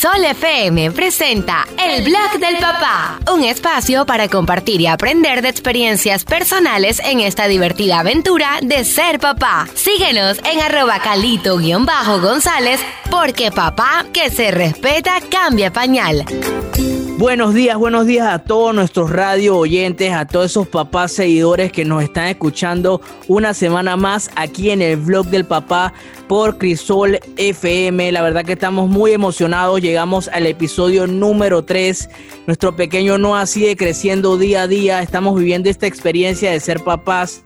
Crisol FM presenta El Blog del Papá, un espacio para compartir y aprender de experiencias personales en esta divertida aventura de ser papá. Síguenos en arroba calito-gonzález porque papá que se respeta cambia pañal. Buenos días, buenos días a todos nuestros radio oyentes, a todos esos papás seguidores que nos están escuchando una semana más aquí en el vlog del papá por Crisol FM. La verdad que estamos muy emocionados, llegamos al episodio número 3. Nuestro pequeño no sigue creciendo día a día, estamos viviendo esta experiencia de ser papás.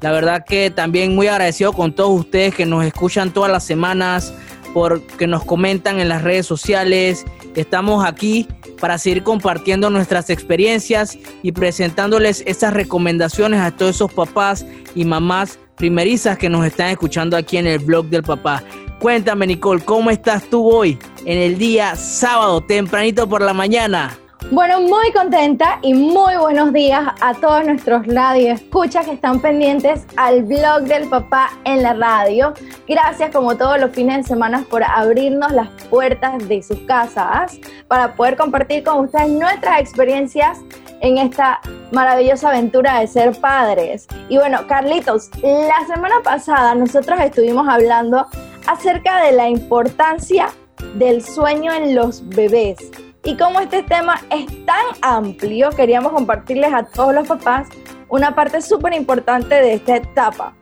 La verdad que también muy agradecido con todos ustedes que nos escuchan todas las semanas, porque nos comentan en las redes sociales. Estamos aquí para seguir compartiendo nuestras experiencias y presentándoles esas recomendaciones a todos esos papás y mamás primerizas que nos están escuchando aquí en el blog del papá. Cuéntame Nicole, ¿cómo estás tú hoy en el día sábado, tempranito por la mañana? Bueno, muy contenta y muy buenos días a todos nuestros radio escuchas que están pendientes al blog del papá en la radio. Gracias como todos los fines de semana por abrirnos las puertas de sus casas para poder compartir con ustedes nuestras experiencias en esta maravillosa aventura de ser padres. Y bueno, Carlitos, la semana pasada nosotros estuvimos hablando acerca de la importancia del sueño en los bebés. Y como este tema es tan amplio, queríamos compartirles a todos los papás una parte súper importante de esta etapa.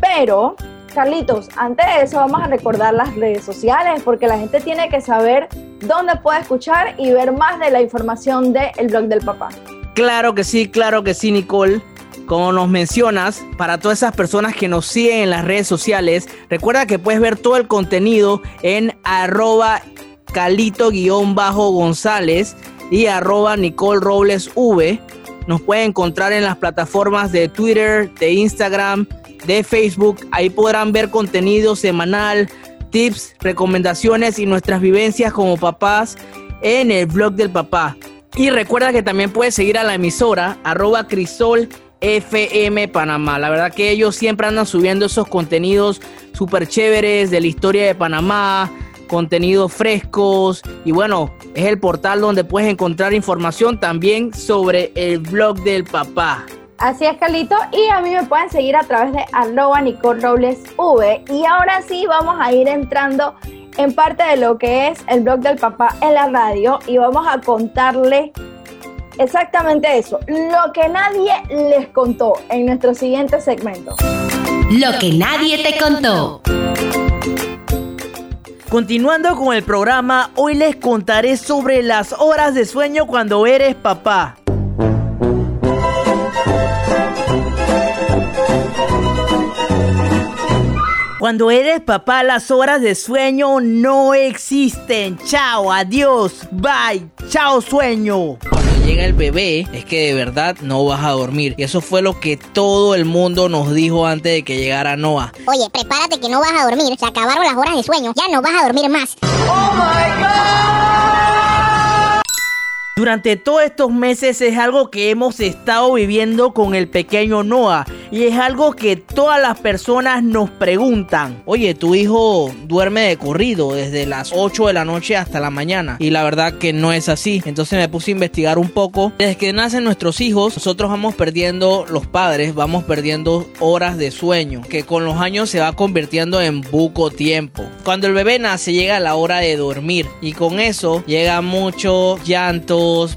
Pero, Carlitos, antes de eso vamos a recordar las redes sociales porque la gente tiene que saber dónde puede escuchar y ver más de la información del blog del papá. Claro que sí, claro que sí, Nicole. Como nos mencionas, para todas esas personas que nos siguen en las redes sociales, recuerda que puedes ver todo el contenido en arroba calito-gonzález y arroba Nicole Robles V. Nos pueden encontrar en las plataformas de Twitter, de Instagram, de Facebook. Ahí podrán ver contenido semanal, tips, recomendaciones y nuestras vivencias como papás en el blog del papá. Y recuerda que también puedes seguir a la emisora arroba Crisol FM Panamá. La verdad que ellos siempre andan subiendo esos contenidos súper chéveres de la historia de Panamá, contenidos frescos y bueno, es el portal donde puedes encontrar información también sobre el blog del papá. Así es, Carlito. Y a mí me pueden seguir a través de arroba Nicole Robles V. Y ahora sí vamos a ir entrando en parte de lo que es el blog del papá en la radio y vamos a contarle exactamente eso, lo que nadie les contó en nuestro siguiente segmento. Lo que nadie te contó. Continuando con el programa, hoy les contaré sobre las horas de sueño cuando eres papá. Cuando eres papá, las horas de sueño no existen. Chao, adiós, bye, chao sueño llega el bebé, es que de verdad no vas a dormir. Y eso fue lo que todo el mundo nos dijo antes de que llegara Noah. Oye, prepárate que no vas a dormir. Se acabaron las horas de sueño. Ya no vas a dormir más. ¡Oh my God! Durante todos estos meses es algo que hemos estado viviendo con el pequeño Noah y es algo que todas las personas nos preguntan. Oye, tu hijo duerme de corrido desde las 8 de la noche hasta la mañana. Y la verdad que no es así. Entonces me puse a investigar un poco. Desde que nacen nuestros hijos, nosotros vamos perdiendo, los padres vamos perdiendo horas de sueño. Que con los años se va convirtiendo en buco tiempo. Cuando el bebé nace llega la hora de dormir. Y con eso llega muchos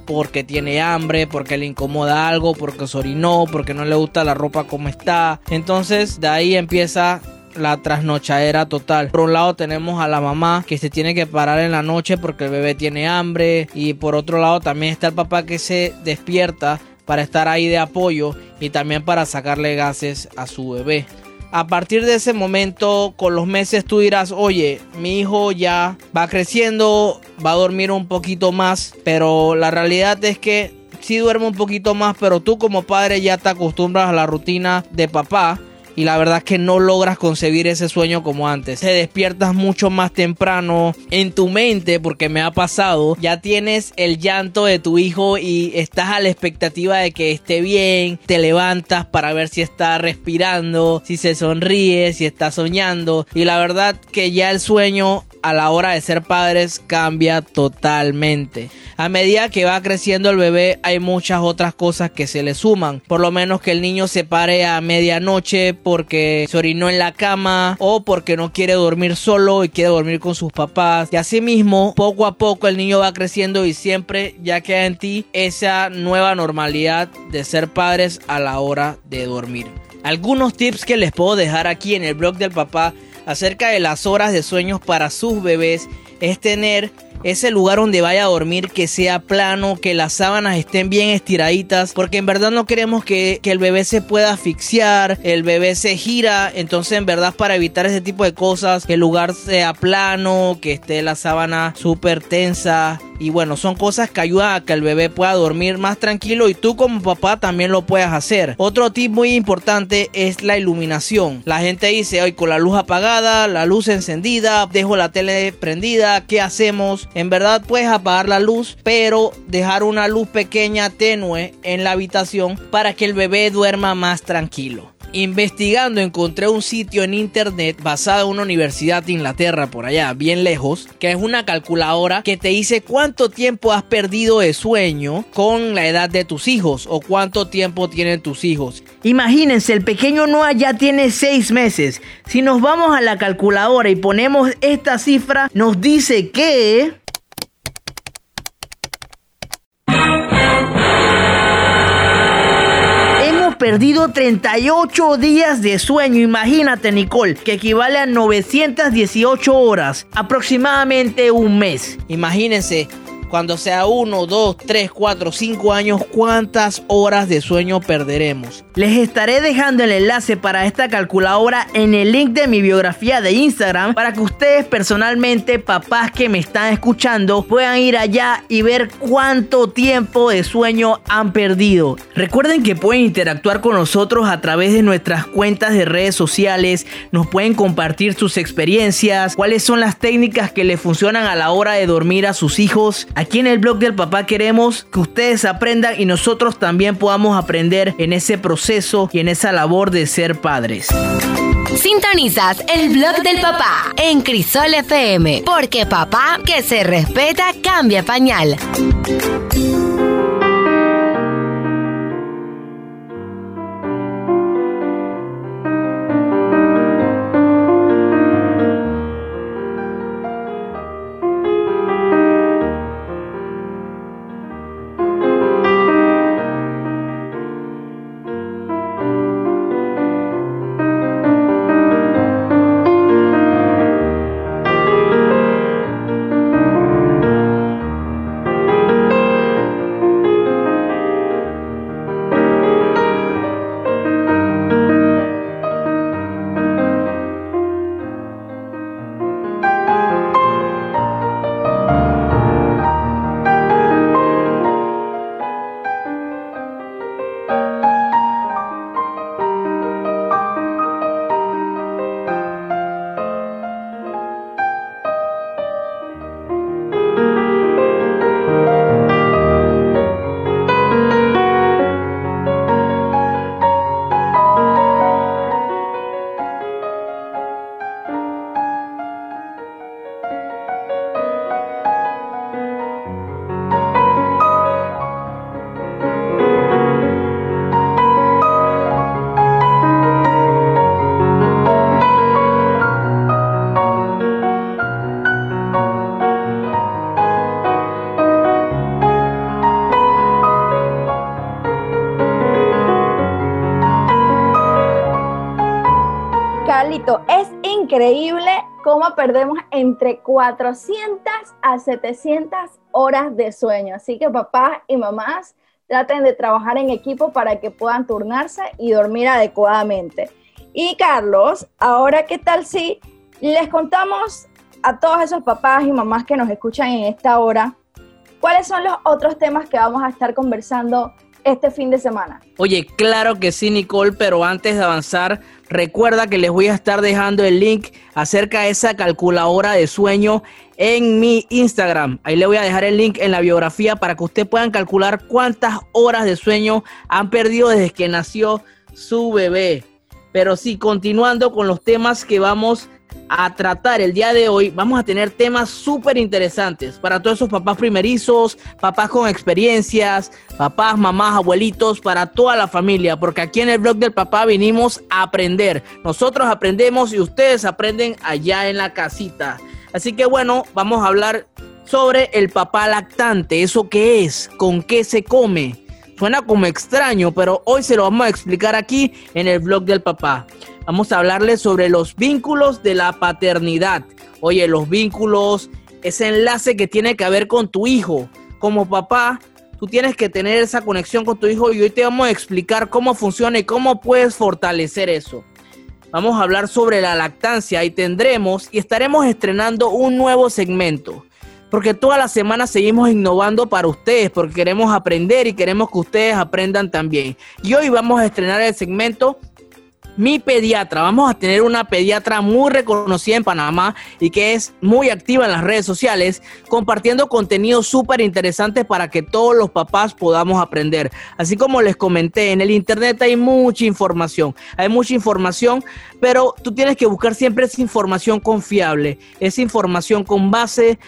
porque tiene hambre, porque le incomoda algo, porque se orinó, porque no le gusta la ropa como está. Entonces de ahí empieza la trasnochadera total. Por un lado tenemos a la mamá que se tiene que parar en la noche porque el bebé tiene hambre y por otro lado también está el papá que se despierta para estar ahí de apoyo y también para sacarle gases a su bebé. A partir de ese momento, con los meses tú dirás, oye, mi hijo ya va creciendo, va a dormir un poquito más, pero la realidad es que sí duerme un poquito más, pero tú como padre ya te acostumbras a la rutina de papá y la verdad es que no logras concebir ese sueño como antes. Te despiertas mucho más temprano en tu mente, porque me ha pasado, ya tienes el llanto de tu hijo y estás a la expectativa de que esté bien, te levantas para ver si está respirando, si se sonríe, si está soñando y la verdad que ya el sueño a la hora de ser padres cambia totalmente. A medida que va creciendo el bebé hay muchas otras cosas que se le suman. Por lo menos que el niño se pare a medianoche porque se orinó en la cama o porque no quiere dormir solo y quiere dormir con sus papás. Y así mismo, poco a poco el niño va creciendo y siempre ya queda en ti esa nueva normalidad de ser padres a la hora de dormir. Algunos tips que les puedo dejar aquí en el blog del papá acerca de las horas de sueños para sus bebés es tener ese lugar donde vaya a dormir que sea plano, que las sábanas estén bien estiraditas, porque en verdad no queremos que, que, el bebé se pueda asfixiar, el bebé se gira, entonces en verdad para evitar ese tipo de cosas, que el lugar sea plano, que esté la sábana súper tensa, y bueno, son cosas que ayudan a que el bebé pueda dormir más tranquilo y tú como papá también lo puedas hacer. Otro tip muy importante es la iluminación. La gente dice, hoy con la luz apagada, la luz encendida, dejo la tele prendida, ¿qué hacemos? En verdad puedes apagar la luz, pero dejar una luz pequeña tenue en la habitación para que el bebé duerma más tranquilo. Investigando encontré un sitio en internet basado en una universidad de Inglaterra por allá, bien lejos, que es una calculadora que te dice cuánto tiempo has perdido de sueño con la edad de tus hijos o cuánto tiempo tienen tus hijos. Imagínense, el pequeño Noah ya tiene 6 meses. Si nos vamos a la calculadora y ponemos esta cifra, nos dice que... perdido 38 días de sueño. Imagínate, Nicole, que equivale a 918 horas, aproximadamente un mes. Imagínense, cuando sea 1, 2, 3, 4, 5 años, ¿cuántas horas de sueño perderemos? Les estaré dejando el enlace para esta calculadora en el link de mi biografía de Instagram para que ustedes personalmente, papás que me están escuchando, puedan ir allá y ver cuánto tiempo de sueño han perdido. Recuerden que pueden interactuar con nosotros a través de nuestras cuentas de redes sociales, nos pueden compartir sus experiencias, cuáles son las técnicas que les funcionan a la hora de dormir a sus hijos. En el blog del papá queremos que ustedes aprendan y nosotros también podamos aprender en ese proceso y en esa labor de ser padres. Sintonizas el blog del papá en Crisol FM, porque papá que se respeta cambia pañal. Perdemos entre 400 a 700 horas de sueño. Así que papás y mamás traten de trabajar en equipo para que puedan turnarse y dormir adecuadamente. Y Carlos, ahora qué tal si les contamos a todos esos papás y mamás que nos escuchan en esta hora, cuáles son los otros temas que vamos a estar conversando este fin de semana. Oye, claro que sí, Nicole, pero antes de avanzar, recuerda que les voy a estar dejando el link acerca de esa calculadora de sueño en mi Instagram. Ahí le voy a dejar el link en la biografía para que ustedes puedan calcular cuántas horas de sueño han perdido desde que nació su bebé. Pero sí, continuando con los temas que vamos a tratar el día de hoy, vamos a tener temas súper interesantes para todos esos papás primerizos, papás con experiencias, papás, mamás, abuelitos, para toda la familia, porque aquí en el blog del papá vinimos a aprender. Nosotros aprendemos y ustedes aprenden allá en la casita. Así que bueno, vamos a hablar sobre el papá lactante. ¿Eso qué es? ¿Con qué se come? Suena como extraño, pero hoy se lo vamos a explicar aquí en el blog del papá. Vamos a hablarles sobre los vínculos de la paternidad. Oye, los vínculos, ese enlace que tiene que ver con tu hijo. Como papá, tú tienes que tener esa conexión con tu hijo y hoy te vamos a explicar cómo funciona y cómo puedes fortalecer eso. Vamos a hablar sobre la lactancia y tendremos y estaremos estrenando un nuevo segmento. Porque todas las semanas seguimos innovando para ustedes, porque queremos aprender y queremos que ustedes aprendan también. Y hoy vamos a estrenar el segmento mi pediatra. Vamos a tener una pediatra muy reconocida en Panamá y que es muy activa en las redes sociales, compartiendo contenido súper interesante para que todos los papás podamos aprender. Así como les comenté, en el internet hay mucha información, hay mucha información, pero tú tienes que buscar siempre esa información confiable, esa información con base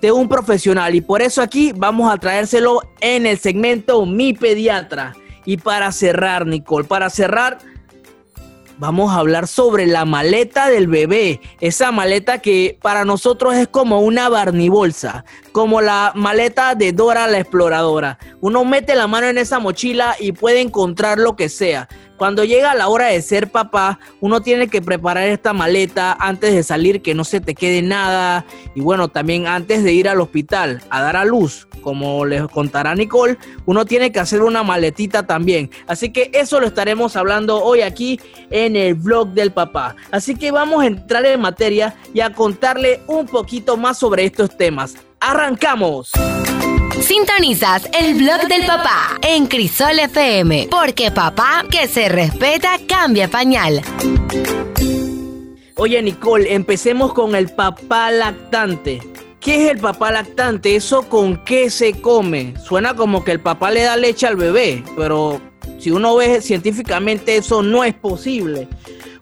de un profesional y por eso aquí vamos a traérselo en el segmento Mi Pediatra. Y para cerrar, Nicole, para cerrar, vamos a hablar sobre la maleta del bebé. Esa maleta que para nosotros es como una barnibolsa, como la maleta de Dora la exploradora. Uno mete la mano en esa mochila y puede encontrar lo que sea. Cuando llega la hora de ser papá, uno tiene que preparar esta maleta antes de salir, que no se te quede nada. Y bueno, también antes de ir al hospital a dar a luz, como les contará Nicole, uno tiene que hacer una maletita también. Así que eso lo estaremos hablando hoy aquí en el blog del papá. Así que vamos a entrar en materia y a contarle un poquito más sobre estos temas. ¡Arrancamos! Sintonizas el blog del papá en Crisol FM, porque papá que se respeta cambia pañal. Oye Nicole, empecemos con el papá lactante. ¿Qué es el papá lactante? ¿Eso con qué se come? Suena como que el papá le da leche al bebé, pero si uno ve científicamente eso no es posible.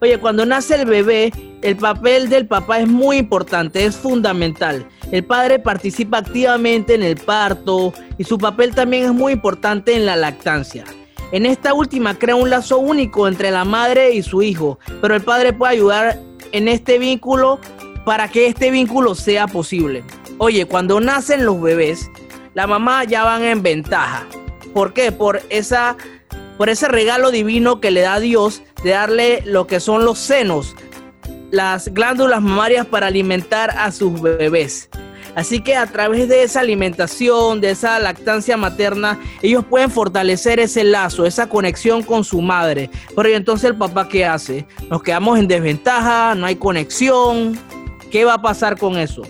Oye, cuando nace el bebé, el papel del papá es muy importante, es fundamental. El padre participa activamente en el parto y su papel también es muy importante en la lactancia. En esta última crea un lazo único entre la madre y su hijo, pero el padre puede ayudar en este vínculo para que este vínculo sea posible. Oye, cuando nacen los bebés, la mamá ya van en ventaja. ¿Por qué? Por esa por ese regalo divino que le da Dios de darle lo que son los senos, las glándulas mamarias para alimentar a sus bebés. Así que a través de esa alimentación, de esa lactancia materna, ellos pueden fortalecer ese lazo, esa conexión con su madre. Pero entonces el papá qué hace? Nos quedamos en desventaja, no hay conexión. ¿Qué va a pasar con eso?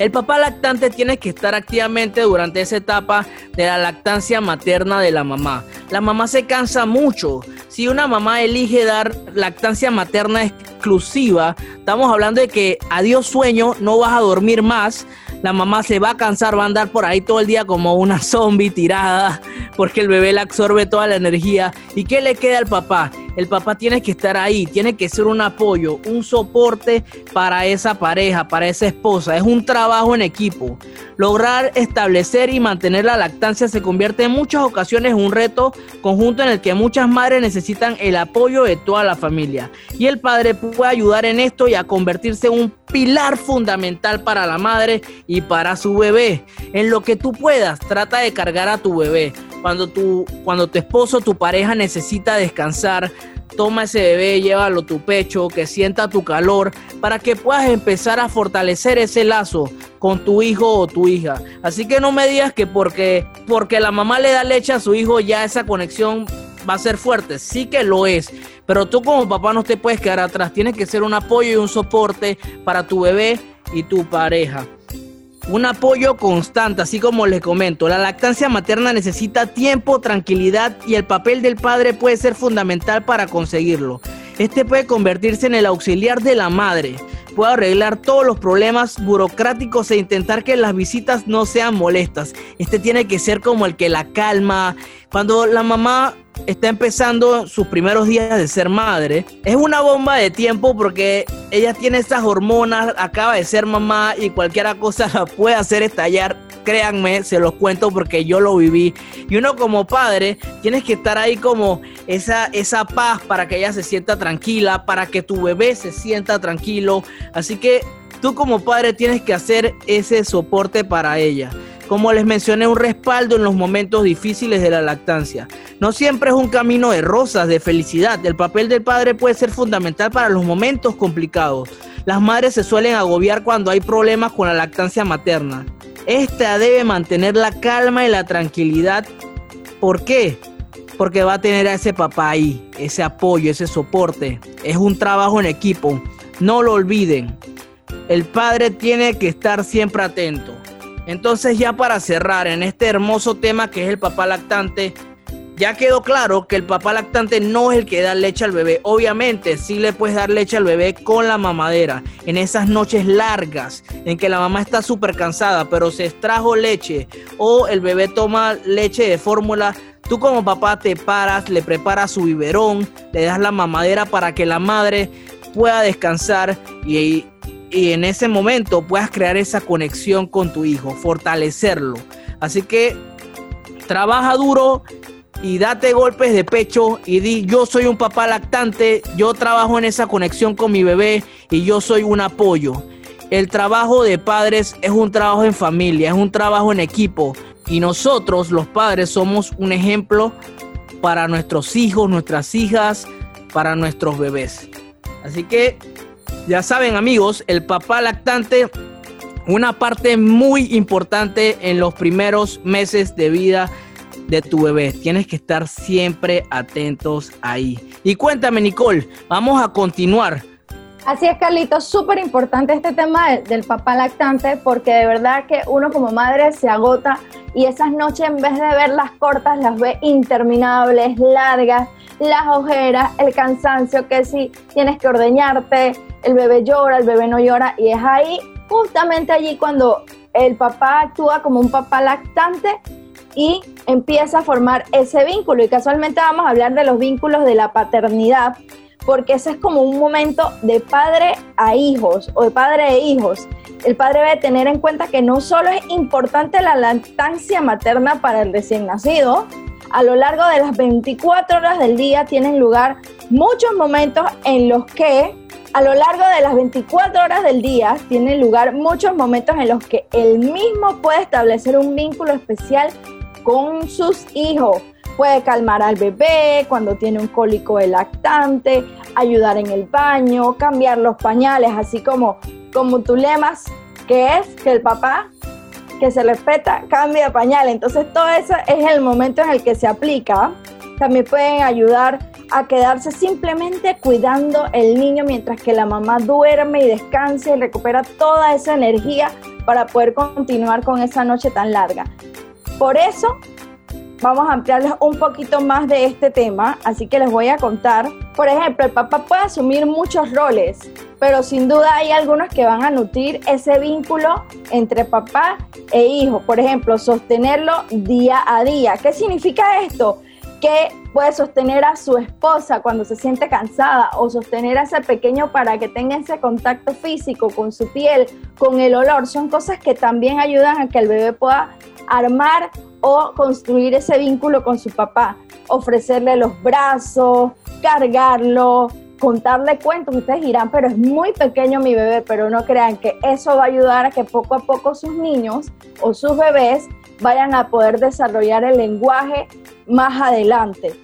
El papá lactante tiene que estar activamente durante esa etapa de la lactancia materna de la mamá. La mamá se cansa mucho. Si una mamá elige dar lactancia materna exclusiva, estamos hablando de que adiós sueño, no vas a dormir más. La mamá se va a cansar, va a andar por ahí todo el día como una zombie tirada, porque el bebé le absorbe toda la energía. ¿Y qué le queda al papá? El papá tiene que estar ahí, tiene que ser un apoyo, un soporte para esa pareja, para esa esposa. Es un trabajo en equipo. Lograr establecer y mantener la lactancia se convierte en muchas ocasiones en un reto conjunto en el que muchas madres necesitan el apoyo de toda la familia. Y el padre puede ayudar en esto y a convertirse en un pilar fundamental para la madre y para su bebé. En lo que tú puedas, trata de cargar a tu bebé. Cuando tu, cuando tu esposo, tu pareja necesita descansar, toma ese bebé, llévalo a tu pecho, que sienta tu calor, para que puedas empezar a fortalecer ese lazo con tu hijo o tu hija. Así que no me digas que porque, porque la mamá le da leche a su hijo ya esa conexión va a ser fuerte. Sí que lo es. Pero tú como papá no te puedes quedar atrás. Tienes que ser un apoyo y un soporte para tu bebé y tu pareja. Un apoyo constante, así como les comento. La lactancia materna necesita tiempo, tranquilidad y el papel del padre puede ser fundamental para conseguirlo. Este puede convertirse en el auxiliar de la madre. Puede arreglar todos los problemas burocráticos e intentar que las visitas no sean molestas. Este tiene que ser como el que la calma. Cuando la mamá está empezando sus primeros días de ser madre, es una bomba de tiempo porque ella tiene estas hormonas, acaba de ser mamá y cualquier cosa la puede hacer estallar. Créanme, se los cuento porque yo lo viví. Y uno como padre, tienes que estar ahí como esa, esa paz para que ella se sienta tranquila, para que tu bebé se sienta tranquilo. Así que tú como padre tienes que hacer ese soporte para ella como les mencioné, un respaldo en los momentos difíciles de la lactancia. No siempre es un camino de rosas, de felicidad. El papel del padre puede ser fundamental para los momentos complicados. Las madres se suelen agobiar cuando hay problemas con la lactancia materna. Esta debe mantener la calma y la tranquilidad. ¿Por qué? Porque va a tener a ese papá ahí, ese apoyo, ese soporte. Es un trabajo en equipo. No lo olviden. El padre tiene que estar siempre atento. Entonces ya para cerrar en este hermoso tema que es el papá lactante, ya quedó claro que el papá lactante no es el que da leche al bebé. Obviamente sí le puedes dar leche al bebé con la mamadera. En esas noches largas en que la mamá está súper cansada, pero se extrajo leche o el bebé toma leche de fórmula. Tú como papá te paras, le preparas su biberón, le das la mamadera para que la madre pueda descansar y y en ese momento puedas crear esa conexión con tu hijo, fortalecerlo. Así que trabaja duro y date golpes de pecho y di, yo soy un papá lactante, yo trabajo en esa conexión con mi bebé y yo soy un apoyo. El trabajo de padres es un trabajo en familia, es un trabajo en equipo y nosotros los padres somos un ejemplo para nuestros hijos, nuestras hijas, para nuestros bebés. Así que ya saben amigos, el papá lactante, una parte muy importante en los primeros meses de vida de tu bebé. Tienes que estar siempre atentos ahí. Y cuéntame Nicole, vamos a continuar. Así es, Carlitos, súper importante este tema del papá lactante porque de verdad que uno como madre se agota y esas noches en vez de verlas cortas las ve interminables, largas, las ojeras, el cansancio, que si tienes que ordeñarte, el bebé llora, el bebé no llora, y es ahí, justamente allí cuando el papá actúa como un papá lactante y empieza a formar ese vínculo. Y casualmente vamos a hablar de los vínculos de la paternidad, porque ese es como un momento de padre a hijos o de padre a hijos. El padre debe tener en cuenta que no solo es importante la lactancia materna para el recién nacido, a lo largo de las 24 horas del día tienen lugar muchos momentos en los que a lo largo de las 24 horas del día tienen lugar muchos momentos en los que él mismo puede establecer un vínculo especial con sus hijos. Puede calmar al bebé cuando tiene un cólico de lactante, ayudar en el baño, cambiar los pañales, así como, como tu lemas, que es que el papá que se respeta cambia pañal. Entonces todo eso es el momento en el que se aplica. También pueden ayudar a quedarse simplemente cuidando el niño mientras que la mamá duerme y descansa y recupera toda esa energía para poder continuar con esa noche tan larga. Por eso vamos a ampliarles un poquito más de este tema, así que les voy a contar. Por ejemplo, el papá puede asumir muchos roles, pero sin duda hay algunos que van a nutrir ese vínculo entre papá e hijo. Por ejemplo, sostenerlo día a día. ¿Qué significa esto? que puede sostener a su esposa cuando se siente cansada o sostener a ese pequeño para que tenga ese contacto físico con su piel, con el olor. Son cosas que también ayudan a que el bebé pueda armar o construir ese vínculo con su papá, ofrecerle los brazos, cargarlo, contarle cuentos. Ustedes dirán, pero es muy pequeño mi bebé, pero no crean que eso va a ayudar a que poco a poco sus niños o sus bebés vayan a poder desarrollar el lenguaje más adelante.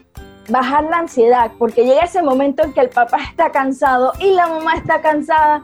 Bajar la ansiedad, porque llega ese momento en que el papá está cansado y la mamá está cansada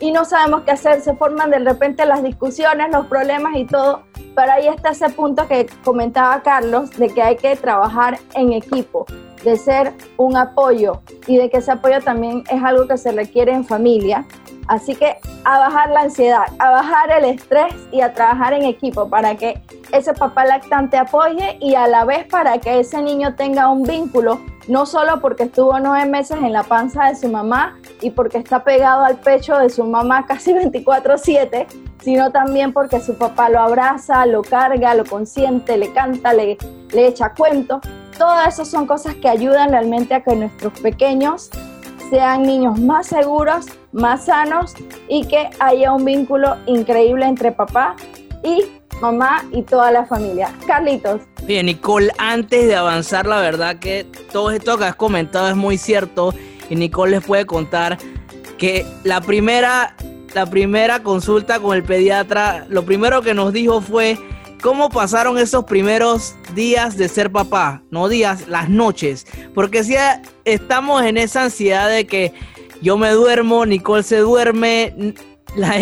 y no sabemos qué hacer, se forman de repente las discusiones, los problemas y todo, pero ahí está ese punto que comentaba Carlos, de que hay que trabajar en equipo, de ser un apoyo y de que ese apoyo también es algo que se requiere en familia. Así que a bajar la ansiedad, a bajar el estrés y a trabajar en equipo para que ese papá lactante apoye y a la vez para que ese niño tenga un vínculo, no solo porque estuvo nueve meses en la panza de su mamá y porque está pegado al pecho de su mamá casi 24/7, sino también porque su papá lo abraza, lo carga, lo consiente, le canta, le, le echa cuentos Todas esas son cosas que ayudan realmente a que nuestros pequeños sean niños más seguros, más sanos y que haya un vínculo increíble entre papá y mamá y toda la familia. Carlitos. Bien, Nicole, antes de avanzar, la verdad que todo esto que has comentado es muy cierto y Nicole les puede contar que la primera, la primera consulta con el pediatra, lo primero que nos dijo fue cómo pasaron esos primeros días de ser papá, no días, las noches, porque si estamos en esa ansiedad de que yo me duermo, Nicole se duerme, la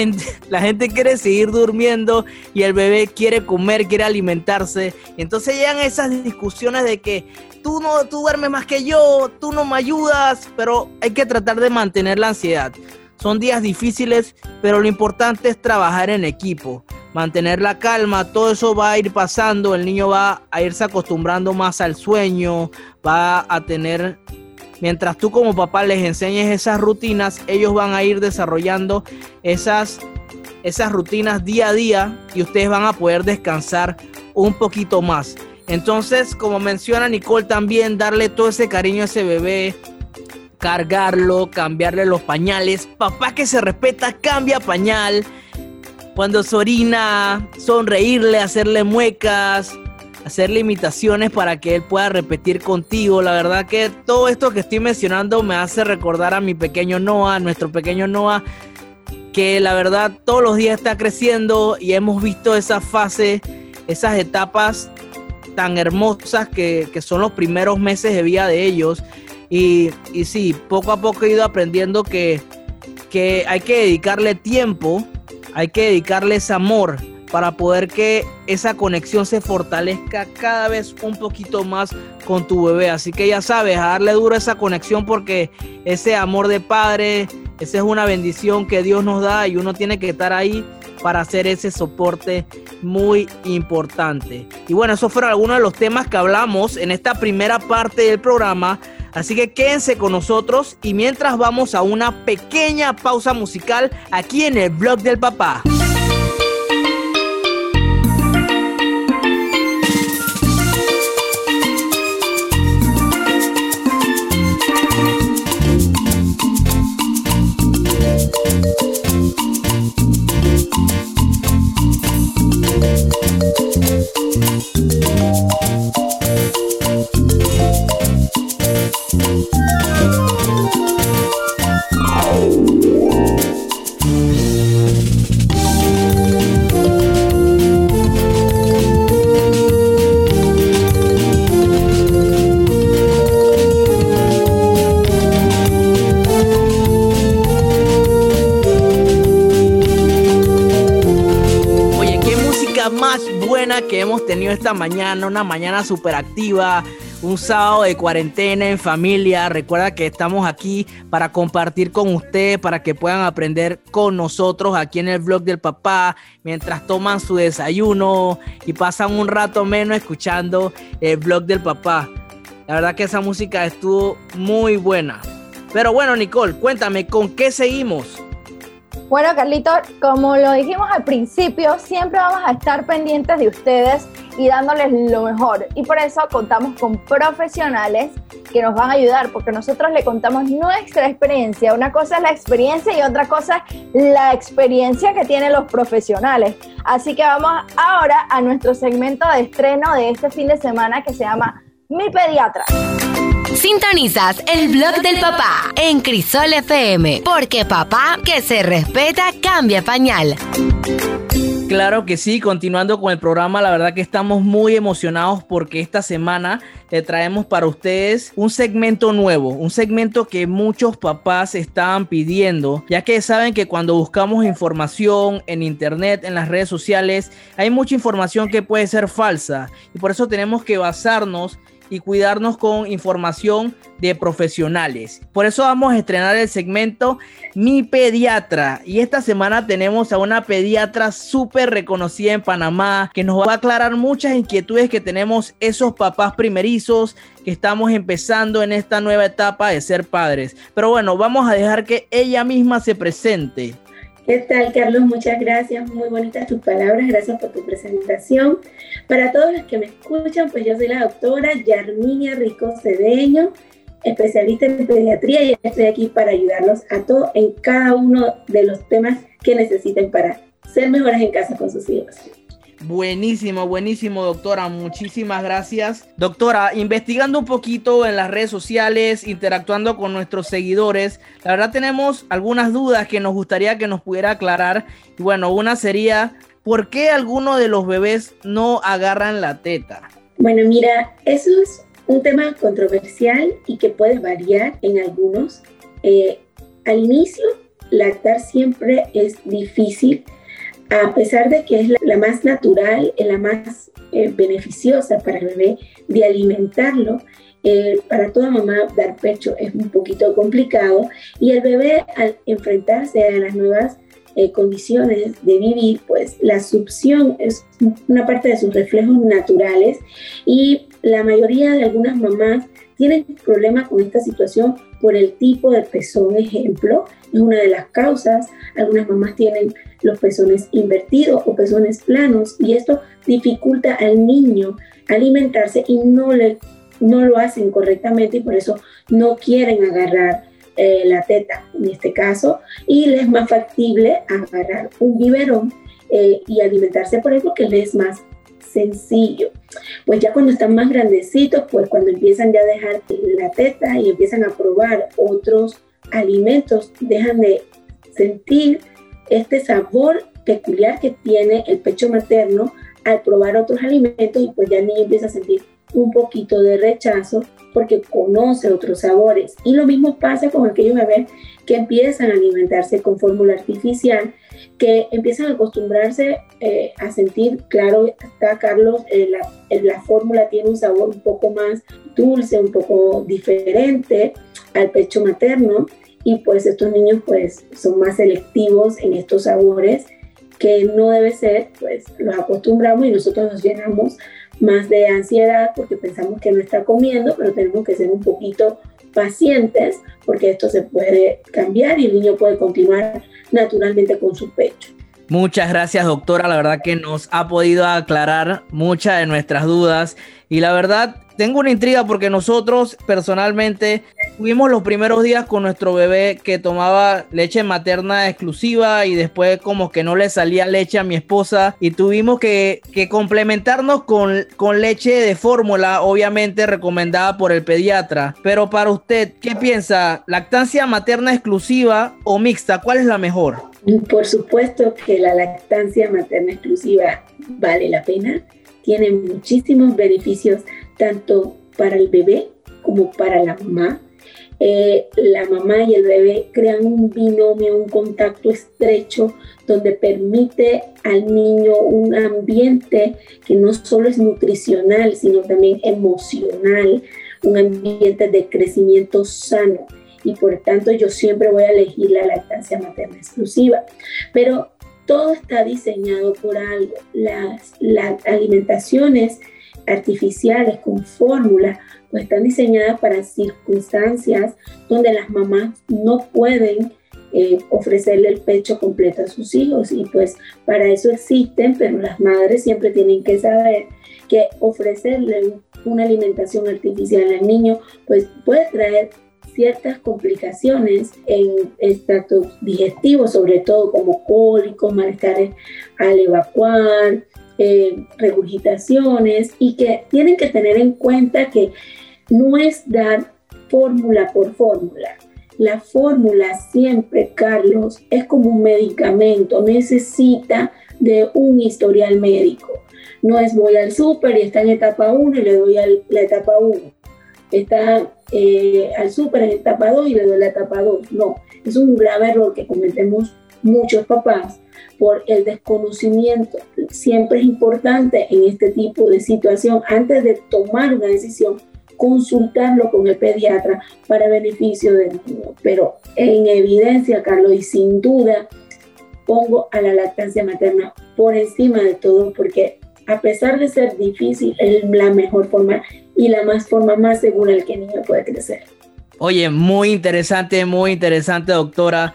gente, quiere seguir durmiendo y el bebé quiere comer, quiere alimentarse. entonces llegan esas discusiones de que tú no, tú duermes más que yo, tú no me ayudas, pero hay que tratar de mantener la ansiedad. Son días difíciles, pero lo importante es trabajar en equipo, mantener la calma, todo eso va a ir pasando, el niño va a irse acostumbrando más al sueño, va a tener mientras tú como papá les enseñes esas rutinas, ellos van a ir desarrollando esas, esas rutinas día a día y ustedes van a poder descansar un poquito más. Entonces, como menciona Nicole también, darle todo ese cariño a ese bebé, cargarlo, cambiarle los pañales. Papá que se respeta, cambia pañal. Cuando se orina, sonreírle, hacerle muecas, hacerle imitaciones para que él pueda repetir contigo. La verdad que todo esto que estoy mencionando me hace recordar a mi pequeño Noah, nuestro pequeño Noah, que la verdad todos los días está creciendo y hemos visto esa fase, esas etapas tan hermosas que, son los primeros meses de vida de ellos. Y, y sí, poco a poco he ido aprendiendo que, que hay que dedicarle tiempo, hay que dedicarles amor para poder que esa conexión se fortalezca cada vez un poquito más con tu bebé. Así que ya sabes, a darle duro a esa conexión porque ese amor de padre, esa es una bendición que Dios nos da y uno tiene que estar ahí para hacer ese soporte muy importante. Y bueno, esos fueron algunos de los temas que hablamos en esta primera parte del programa. Así que quédense con nosotros y mientras vamos a una pequeña pausa musical aquí en el blog del papá. Que esta mañana, una mañana súper activa, un sábado de cuarentena en familia. Recuerda que estamos aquí para compartir con ustedes, para que puedan aprender con nosotros aquí en el blog del papá, mientras toman su desayuno y pasan un rato menos escuchando el blog del papá. La verdad que esa música estuvo muy buena. Pero bueno, Nicole, cuéntame, ¿con qué seguimos? Bueno, Carlito, como lo dijimos al principio, siempre vamos a estar pendientes de ustedes y dándoles lo mejor. Y por eso contamos con profesionales que nos van a ayudar, porque nosotros le contamos nuestra experiencia. Una cosa es la experiencia y otra cosa es la experiencia que tienen los profesionales. Así que vamos ahora a nuestro segmento de estreno de este fin de semana que se llama Mi Pediatra. Sintonizas el blog del papá en Crisol FM, porque papá que se respeta cambia pañal. Claro que sí, continuando con el programa, la verdad que estamos muy emocionados porque esta semana le traemos para ustedes un segmento nuevo, un segmento que muchos papás estaban pidiendo, ya que saben que cuando buscamos información en internet, en las redes sociales, hay mucha información que puede ser falsa y por eso tenemos que basarnos y cuidarnos con información de profesionales. Por eso vamos a estrenar el segmento Mi Pediatra. Y esta semana tenemos a una pediatra súper reconocida en Panamá que nos va a aclarar muchas inquietudes que tenemos esos papás primerizos que estamos empezando en esta nueva etapa de ser padres. Pero bueno, vamos a dejar que ella misma se presente. ¿Qué tal, Carlos? Muchas gracias. Muy bonitas tus palabras. Gracias por tu presentación. Para todos los que me escuchan, pues yo soy la doctora Yarminia Rico Cedeño, especialista en pediatría y estoy aquí para ayudarlos a todos en cada uno de los temas que necesiten para ser mejores en casa con sus hijos. Buenísimo, buenísimo, doctora. Muchísimas gracias. Doctora, investigando un poquito en las redes sociales, interactuando con nuestros seguidores, la verdad tenemos algunas dudas que nos gustaría que nos pudiera aclarar. Y bueno, una sería, ¿por qué algunos de los bebés no agarran la teta? Bueno, mira, eso es un tema controversial y que puede variar en algunos. Eh, al inicio, lactar siempre es difícil a pesar de que es la, más natural, la más eh, beneficiosa para el bebé de alimentarlo, eh, para toda mamá dar pecho es un poquito complicado y el bebé al enfrentarse a las nuevas eh, condiciones de vivir, pues la succión es una parte de sus reflejos naturales y la mayoría de algunas mamás tienen problemas con esta situación por el tipo de pezón, ejemplo, es una de las causas. Algunas mamás tienen los pezones invertidos o pezones planos y esto dificulta al niño alimentarse y no, le, no lo hacen correctamente y por eso no quieren agarrar eh, la teta en este caso y les es más factible agarrar un biberón eh, y alimentarse por eso porque les es más sencillo. Pues ya cuando están más grandecitos, pues cuando empiezan ya a dejar la teta y empiezan a probar otros alimentos, dejan de sentir este sabor peculiar que tiene el pecho materno al probar otros alimentos y pues ya el niño empieza a sentir un poquito de rechazo porque conoce otros sabores. Y lo mismo pasa con aquellos bebés que empiezan a alimentarse con fórmula artificial, que empiezan a acostumbrarse eh, a sentir, claro, está Carlos, eh, la, la fórmula tiene un sabor un poco más dulce, un poco diferente al pecho materno y pues estos niños pues son más selectivos en estos sabores que no debe ser, pues los acostumbramos y nosotros nos llenamos más de ansiedad porque pensamos que no está comiendo, pero tenemos que ser un poquito pacientes porque esto se puede cambiar y el niño puede continuar naturalmente con su pecho. Muchas gracias doctora, la verdad que nos ha podido aclarar muchas de nuestras dudas y la verdad tengo una intriga porque nosotros personalmente tuvimos los primeros días con nuestro bebé que tomaba leche materna exclusiva y después como que no le salía leche a mi esposa y tuvimos que, complementarnos con, con leche de fórmula, obviamente recomendada por el pediatra. Pero para usted, ¿qué piensa? ¿Lactancia materna exclusiva o mixta? ¿Cuál es la mejor? Por supuesto que la lactancia materna exclusiva vale la pena, tiene muchísimos beneficios tanto para el bebé como para la mamá. Eh, la mamá y el bebé crean un binomio, un contacto estrecho donde permite al niño un ambiente que no solo es nutricional, sino también emocional, un ambiente de crecimiento sano. Y por tanto yo siempre voy a elegir la lactancia materna exclusiva. Pero todo está diseñado por algo. Las, las alimentaciones artificiales con fórmula, pues están diseñadas para circunstancias donde las mamás no pueden eh, ofrecerle el pecho completo a sus hijos. Y pues para eso existen, pero las madres siempre tienen que saber que ofrecerle una alimentación artificial al niño pues puede traer ciertas complicaciones en extractos digestivos, sobre todo como cólicos, malestares al evacuar, eh, regurgitaciones y que tienen que tener en cuenta que no es dar fórmula por fórmula. La fórmula siempre, Carlos, es como un medicamento, necesita de un historial médico. No es voy al súper y está en etapa 1 y le doy a la etapa 1. Está eh, al súper en etapa 2 y le doy la etapa 2. No, es un grave error que cometemos muchos papás por el desconocimiento. Siempre es importante en este tipo de situación, antes de tomar una decisión, consultarlo con el pediatra para beneficio del niño. Pero en evidencia, Carlos, y sin duda, pongo a la lactancia materna por encima de todo porque a pesar de ser difícil, es la mejor forma y la más forma más segura en que el niño puede crecer. Oye, muy interesante, muy interesante, doctora.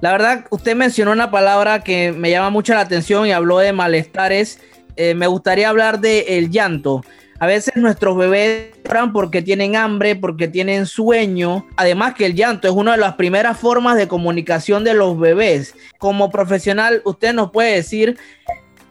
La verdad, usted mencionó una palabra que me llama mucho la atención y habló de malestares. Eh, me gustaría hablar de el llanto. A veces nuestros bebés lloran porque tienen hambre, porque tienen sueño. Además que el llanto es una de las primeras formas de comunicación de los bebés. Como profesional, usted nos puede decir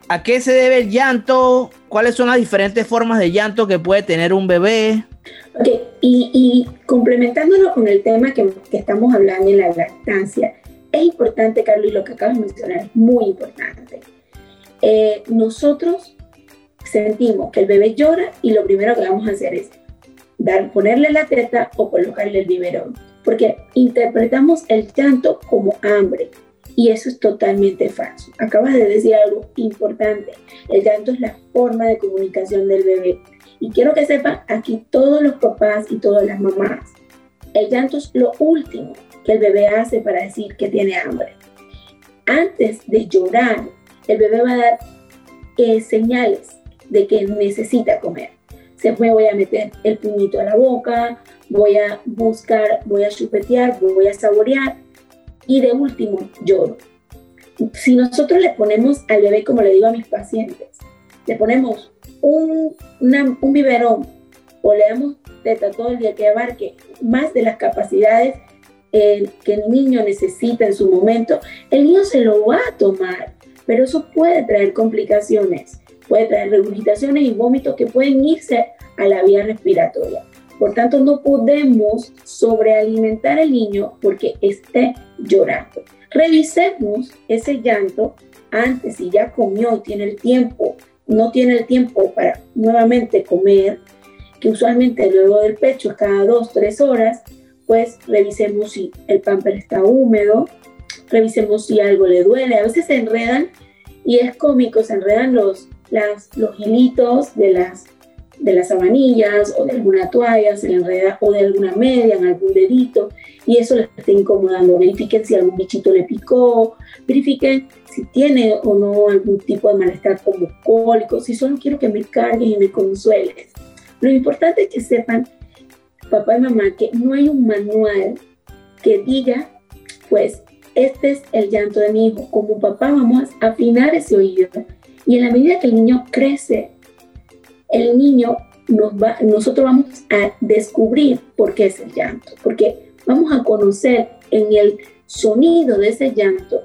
a qué se debe el llanto, cuáles son las diferentes formas de llanto que puede tener un bebé. Ok, y, complementándolo con el tema que estamos hablando en la lactancia, es importante, Carlos, y lo que acabas de mencionar es muy importante. Eh, nosotros sentimos que el bebé llora y lo primero que vamos a hacer es dar, ponerle la teta o colocarle el biberón, porque interpretamos el llanto como hambre y eso es totalmente falso. Acabas de decir algo importante, el llanto es la forma de comunicación del bebé y quiero que sepan aquí todos los papás y todas las mamás, el llanto es lo último que el bebé hace para decir que tiene hambre. Antes de llorar, el bebé va a dar eh, señales de que necesita comer. Se me voy a meter el puñito a la boca, voy a buscar, voy a chupetear, voy a saborear y de último lloro. Si nosotros le ponemos al bebé, como le digo a mis pacientes, le ponemos un, un biberón o le damos teta todo el día que abarque más de las capacidades que el niño necesita en su momento, el niño se lo va a tomar, pero eso puede traer complicaciones, puede traer regurgitaciones y vómitos que pueden irse a la vía respiratoria. Por tanto, no podemos sobrealimentar al niño porque esté llorando. Revisemos ese llanto antes, si ya comió tiene el tiempo, no tiene el tiempo para nuevamente comer, que usualmente luego del pecho es cada dos, tres horas, pues revisemos si el pamper está húmedo, revisemos si algo le duele. A veces se enredan y es cómico, se enredan los, los hilitos de las, de las sabanillas o de alguna toalla, se enreda o de alguna media en algún dedito y eso le está incomodando. Verifiquen si algún bichito le picó, verifiquen si tiene o no algún tipo de malestar como cólico, si solo quiero que me cargues y me consueles. Lo importante es que sepan papá y mamá, que no hay un manual que diga, pues, este es el llanto de mi hijo. Como papá vamos a afinar ese oído. Y en la medida que el niño crece, el niño nos va, nosotros vamos a descubrir por qué es el llanto, porque vamos a conocer en el sonido de ese llanto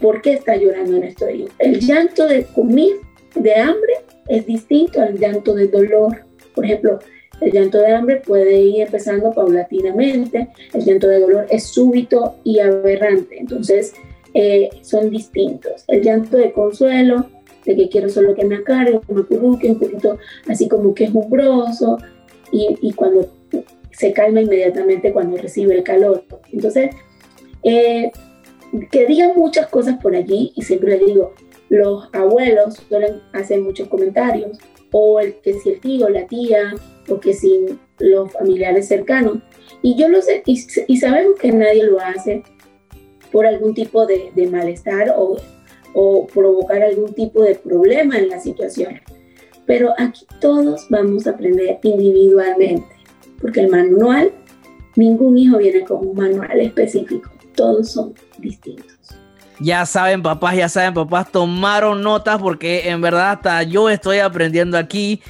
por qué está llorando nuestro hijo. El llanto de comer, de hambre, es distinto al llanto de dolor. Por ejemplo, el llanto de hambre puede ir empezando paulatinamente, el llanto de dolor es súbito y aberrante, entonces eh, son distintos. El llanto de consuelo, de que quiero solo que me acargue, que me acurruque, un poquito así como que es umbroso, y, cuando se calma inmediatamente cuando recibe el calor. Entonces, eh, que digan muchas cosas por allí, y siempre les digo, los abuelos suelen hacer muchos comentarios, o el que si el tío, la tía, o que si los familiares cercanos. Y yo lo sé, y, sabemos que nadie lo hace por algún tipo de, malestar o, o provocar algún tipo de problema en la situación. Pero aquí todos vamos a aprender individualmente, porque el manual, ningún hijo viene con un manual específico, todos son distintos. Ya saben, papás, ya saben, papás, tomaron notas porque en verdad hasta yo estoy aprendiendo aquí.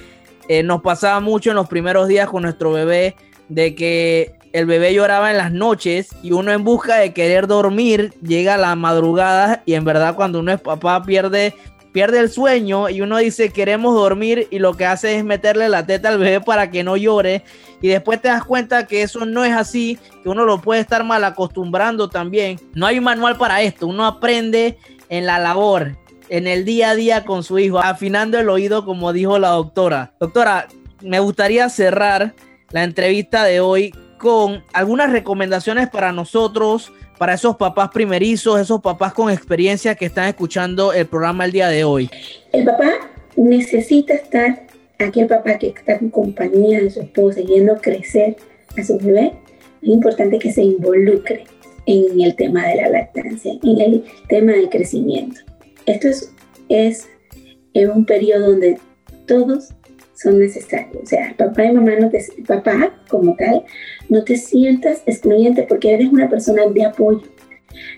Eh, nos pasaba mucho en los primeros días con nuestro bebé de que el bebé lloraba en las noches y uno en busca de querer dormir llega a la madrugada y en verdad cuando uno es papá pierde pierde el sueño y uno dice queremos dormir y lo que hace es meterle la teta al bebé para que no llore y después te das cuenta que eso no es así, que uno lo puede estar mal acostumbrando también. No hay un manual para esto, uno aprende en la labor, en el día a día con su hijo, afinando el oído como dijo la doctora. Doctora, me gustaría cerrar la entrevista de hoy con algunas recomendaciones para nosotros para esos papás primerizos, esos papás con experiencia que están escuchando el programa el día de hoy? El papá necesita estar, aquel papá que está en compañía de su esposa, yendo crecer a su bebé, es importante que se involucre en el tema de la lactancia, en el tema del crecimiento. Esto es, es en un periodo donde todos son necesarios. O sea, papá y mamá, no te, papá como tal, no te sientas excluyente porque eres una persona de apoyo.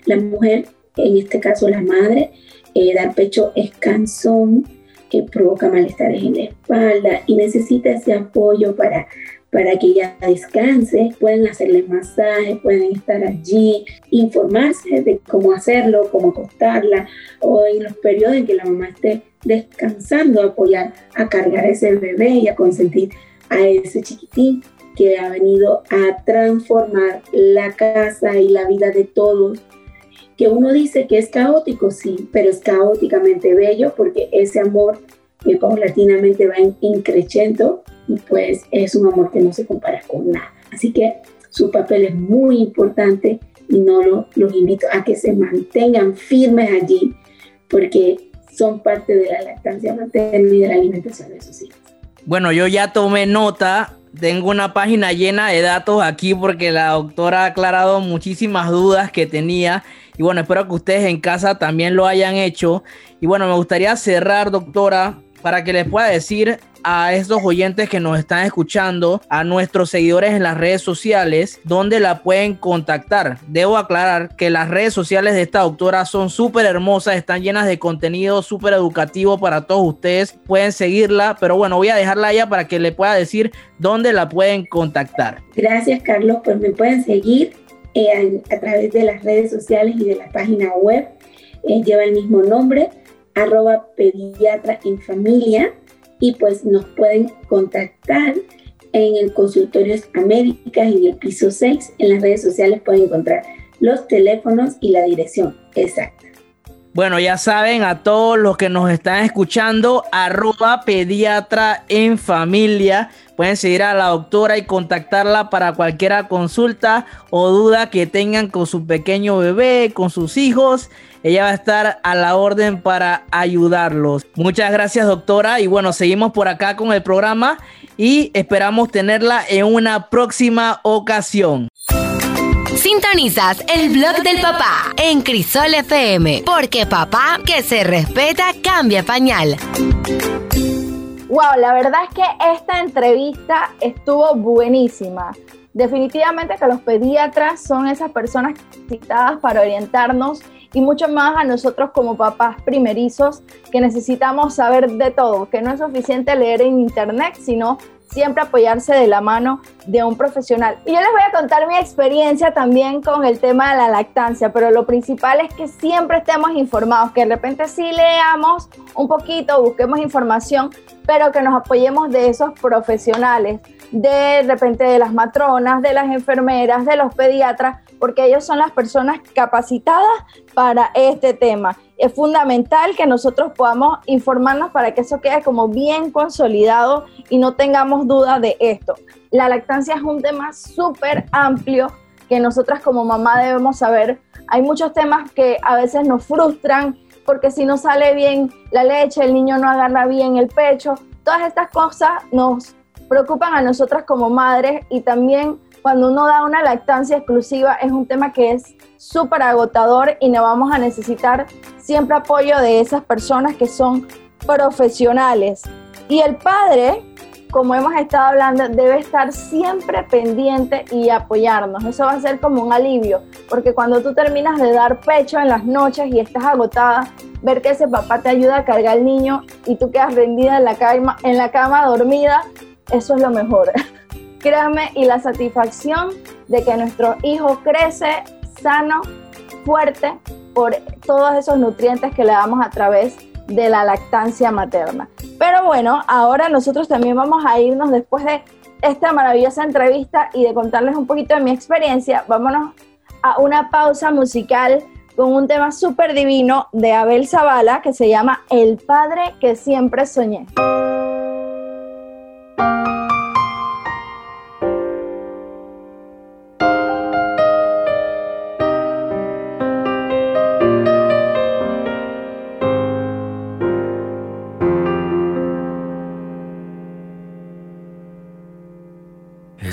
La mujer, en este caso la madre, eh, dar pecho es cansón, que provoca malestares en la espalda y necesita ese apoyo para, para que ella descanse. Pueden hacerle masaje, pueden estar allí, informarse de cómo hacerlo, cómo acostarla o en los periodos en que la mamá esté descansando, apoyar a cargar ese bebé y a consentir a ese chiquitín que ha venido a transformar la casa y la vida de todos. Que uno dice que es caótico, sí, pero es caóticamente bello porque ese amor que paulatinamente va increciendo pues es un amor que no se compara con nada. Así que su papel es muy importante y no lo, los invito a que se mantengan firmes allí porque son parte de la lactancia materna y de la alimentación de sus hijos. Bueno, yo ya tomé nota tengo una página llena de datos aquí porque la doctora ha aclarado muchísimas dudas que tenía. Y bueno, espero que ustedes en casa también lo hayan hecho. Y bueno, me gustaría cerrar, doctora, para que les pueda decir a estos oyentes que nos están escuchando, a nuestros seguidores en las redes sociales, donde la pueden contactar. Debo aclarar que las redes sociales de esta doctora son súper hermosas, están llenas de contenido súper educativo para todos ustedes. Pueden seguirla, pero bueno, voy a dejarla allá para que le pueda decir dónde la pueden contactar. Gracias, Carlos. Pues me pueden seguir eh, a, través de las redes sociales y de la página web. Eh, lleva el mismo nombre, arroba pediatra en familia y pues nos pueden contactar en el consultorio Américas en el piso 6. En las redes sociales pueden encontrar los teléfonos y la dirección exacta. Bueno, ya saben, a todos los que nos están escuchando, arroba pediatra en familia. Pueden seguir a la doctora y contactarla para cualquier consulta o duda que tengan con su pequeño bebé, con sus hijos. Ella va a estar a la orden para ayudarlos. Muchas gracias, doctora. Y bueno, seguimos por acá con el programa y esperamos tenerla en una próxima ocasión. Sintonizas el blog del papá en Crisol FM, porque papá que se respeta cambia pañal. Wow, la verdad es que esta entrevista estuvo buenísima. Definitivamente que los pediatras son esas personas citadas para orientarnos y mucho más a nosotros como papás primerizos que necesitamos saber de todo, que no es suficiente leer en internet, sino siempre apoyarse de la mano de un profesional. Y yo les voy a contar mi experiencia también con el tema de la lactancia, pero lo principal es que siempre estemos informados, que de repente sí leamos un poquito, busquemos información, pero que nos apoyemos de esos profesionales, de repente de las matronas, de las enfermeras, de los pediatras, porque ellos son las personas capacitadas para este tema. Es fundamental que nosotros podamos informarnos para que eso quede como bien consolidado y no tengamos duda de esto. La lactancia es un tema súper amplio que nosotras como mamá debemos saber. Hay muchos temas que a veces nos frustran porque si no sale bien la leche, el niño no agarra bien el pecho. Todas estas cosas nos preocupan a nosotras como madres y también cuando uno da una lactancia exclusiva es un tema que es súper agotador y no vamos a necesitar siempre apoyo de esas personas que son profesionales. Y el padre, como hemos estado hablando, debe estar siempre pendiente y apoyarnos. Eso va a ser como un alivio, porque cuando tú terminas de dar pecho en las noches y estás agotada, ver que ese papá te ayuda a cargar al niño y tú quedas rendida en la cama, en la cama dormida, eso es lo mejor. créame, y la satisfacción de que nuestro hijo crece sano, fuerte, por todos esos nutrientes que le damos a través de la lactancia materna. Pero bueno, ahora nosotros también vamos a irnos después de esta maravillosa entrevista y de contarles un poquito de mi experiencia, vámonos a una pausa musical con un tema súper divino de Abel Zavala que se llama El Padre que siempre soñé.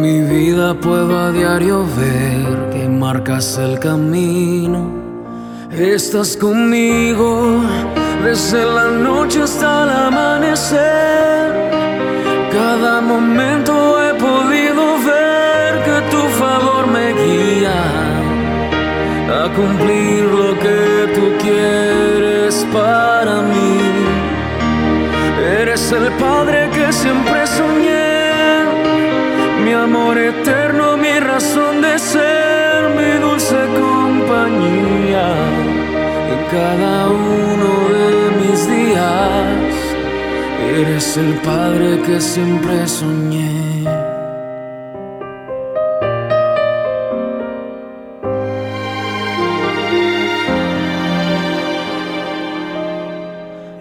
Mi vida puedo a diario ver que marcas el camino. Estás conmigo desde la noche hasta el amanecer. Cada momento he podido ver que tu favor me guía a cumplir Eres el Padre que siempre soñé.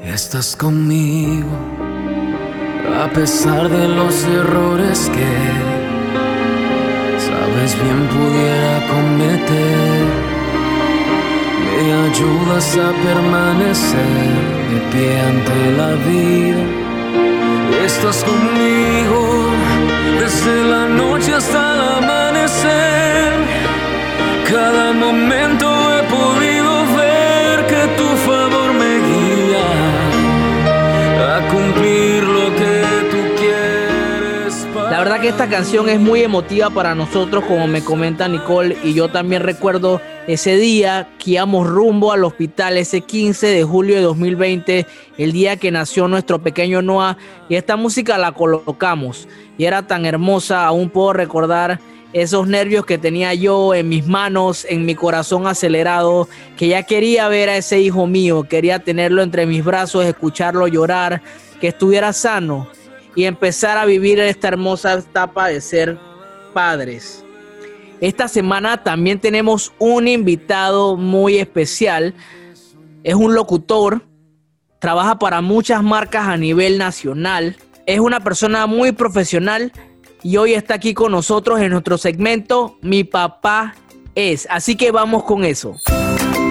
Estás conmigo a pesar de los errores que sabes bien pudiera cometer. Me ayudas a permanecer de pie ante la vida. Estás conmigo desde la noche hasta el amanecer. Cada momento he podido ver que tu favor me guía a cumplir lo que tú quieres. Para La verdad que esta canción es muy emotiva para nosotros, como me comenta Nicole, y yo también recuerdo ese día que íbamos rumbo al hospital, ese 15 de julio de 2020, el día que nació nuestro pequeño Noah, y esta música la colocamos, y era tan hermosa, aún puedo recordar esos nervios que tenía yo en mis manos, en mi corazón acelerado, que ya quería ver a ese hijo mío, quería tenerlo entre mis brazos, escucharlo llorar, que estuviera sano y empezar a vivir esta hermosa etapa de ser padres. Esta semana también tenemos un invitado muy especial. Es un locutor, trabaja para muchas marcas a nivel nacional. Es una persona muy profesional y hoy está aquí con nosotros en nuestro segmento Mi papá es. Así que vamos con eso.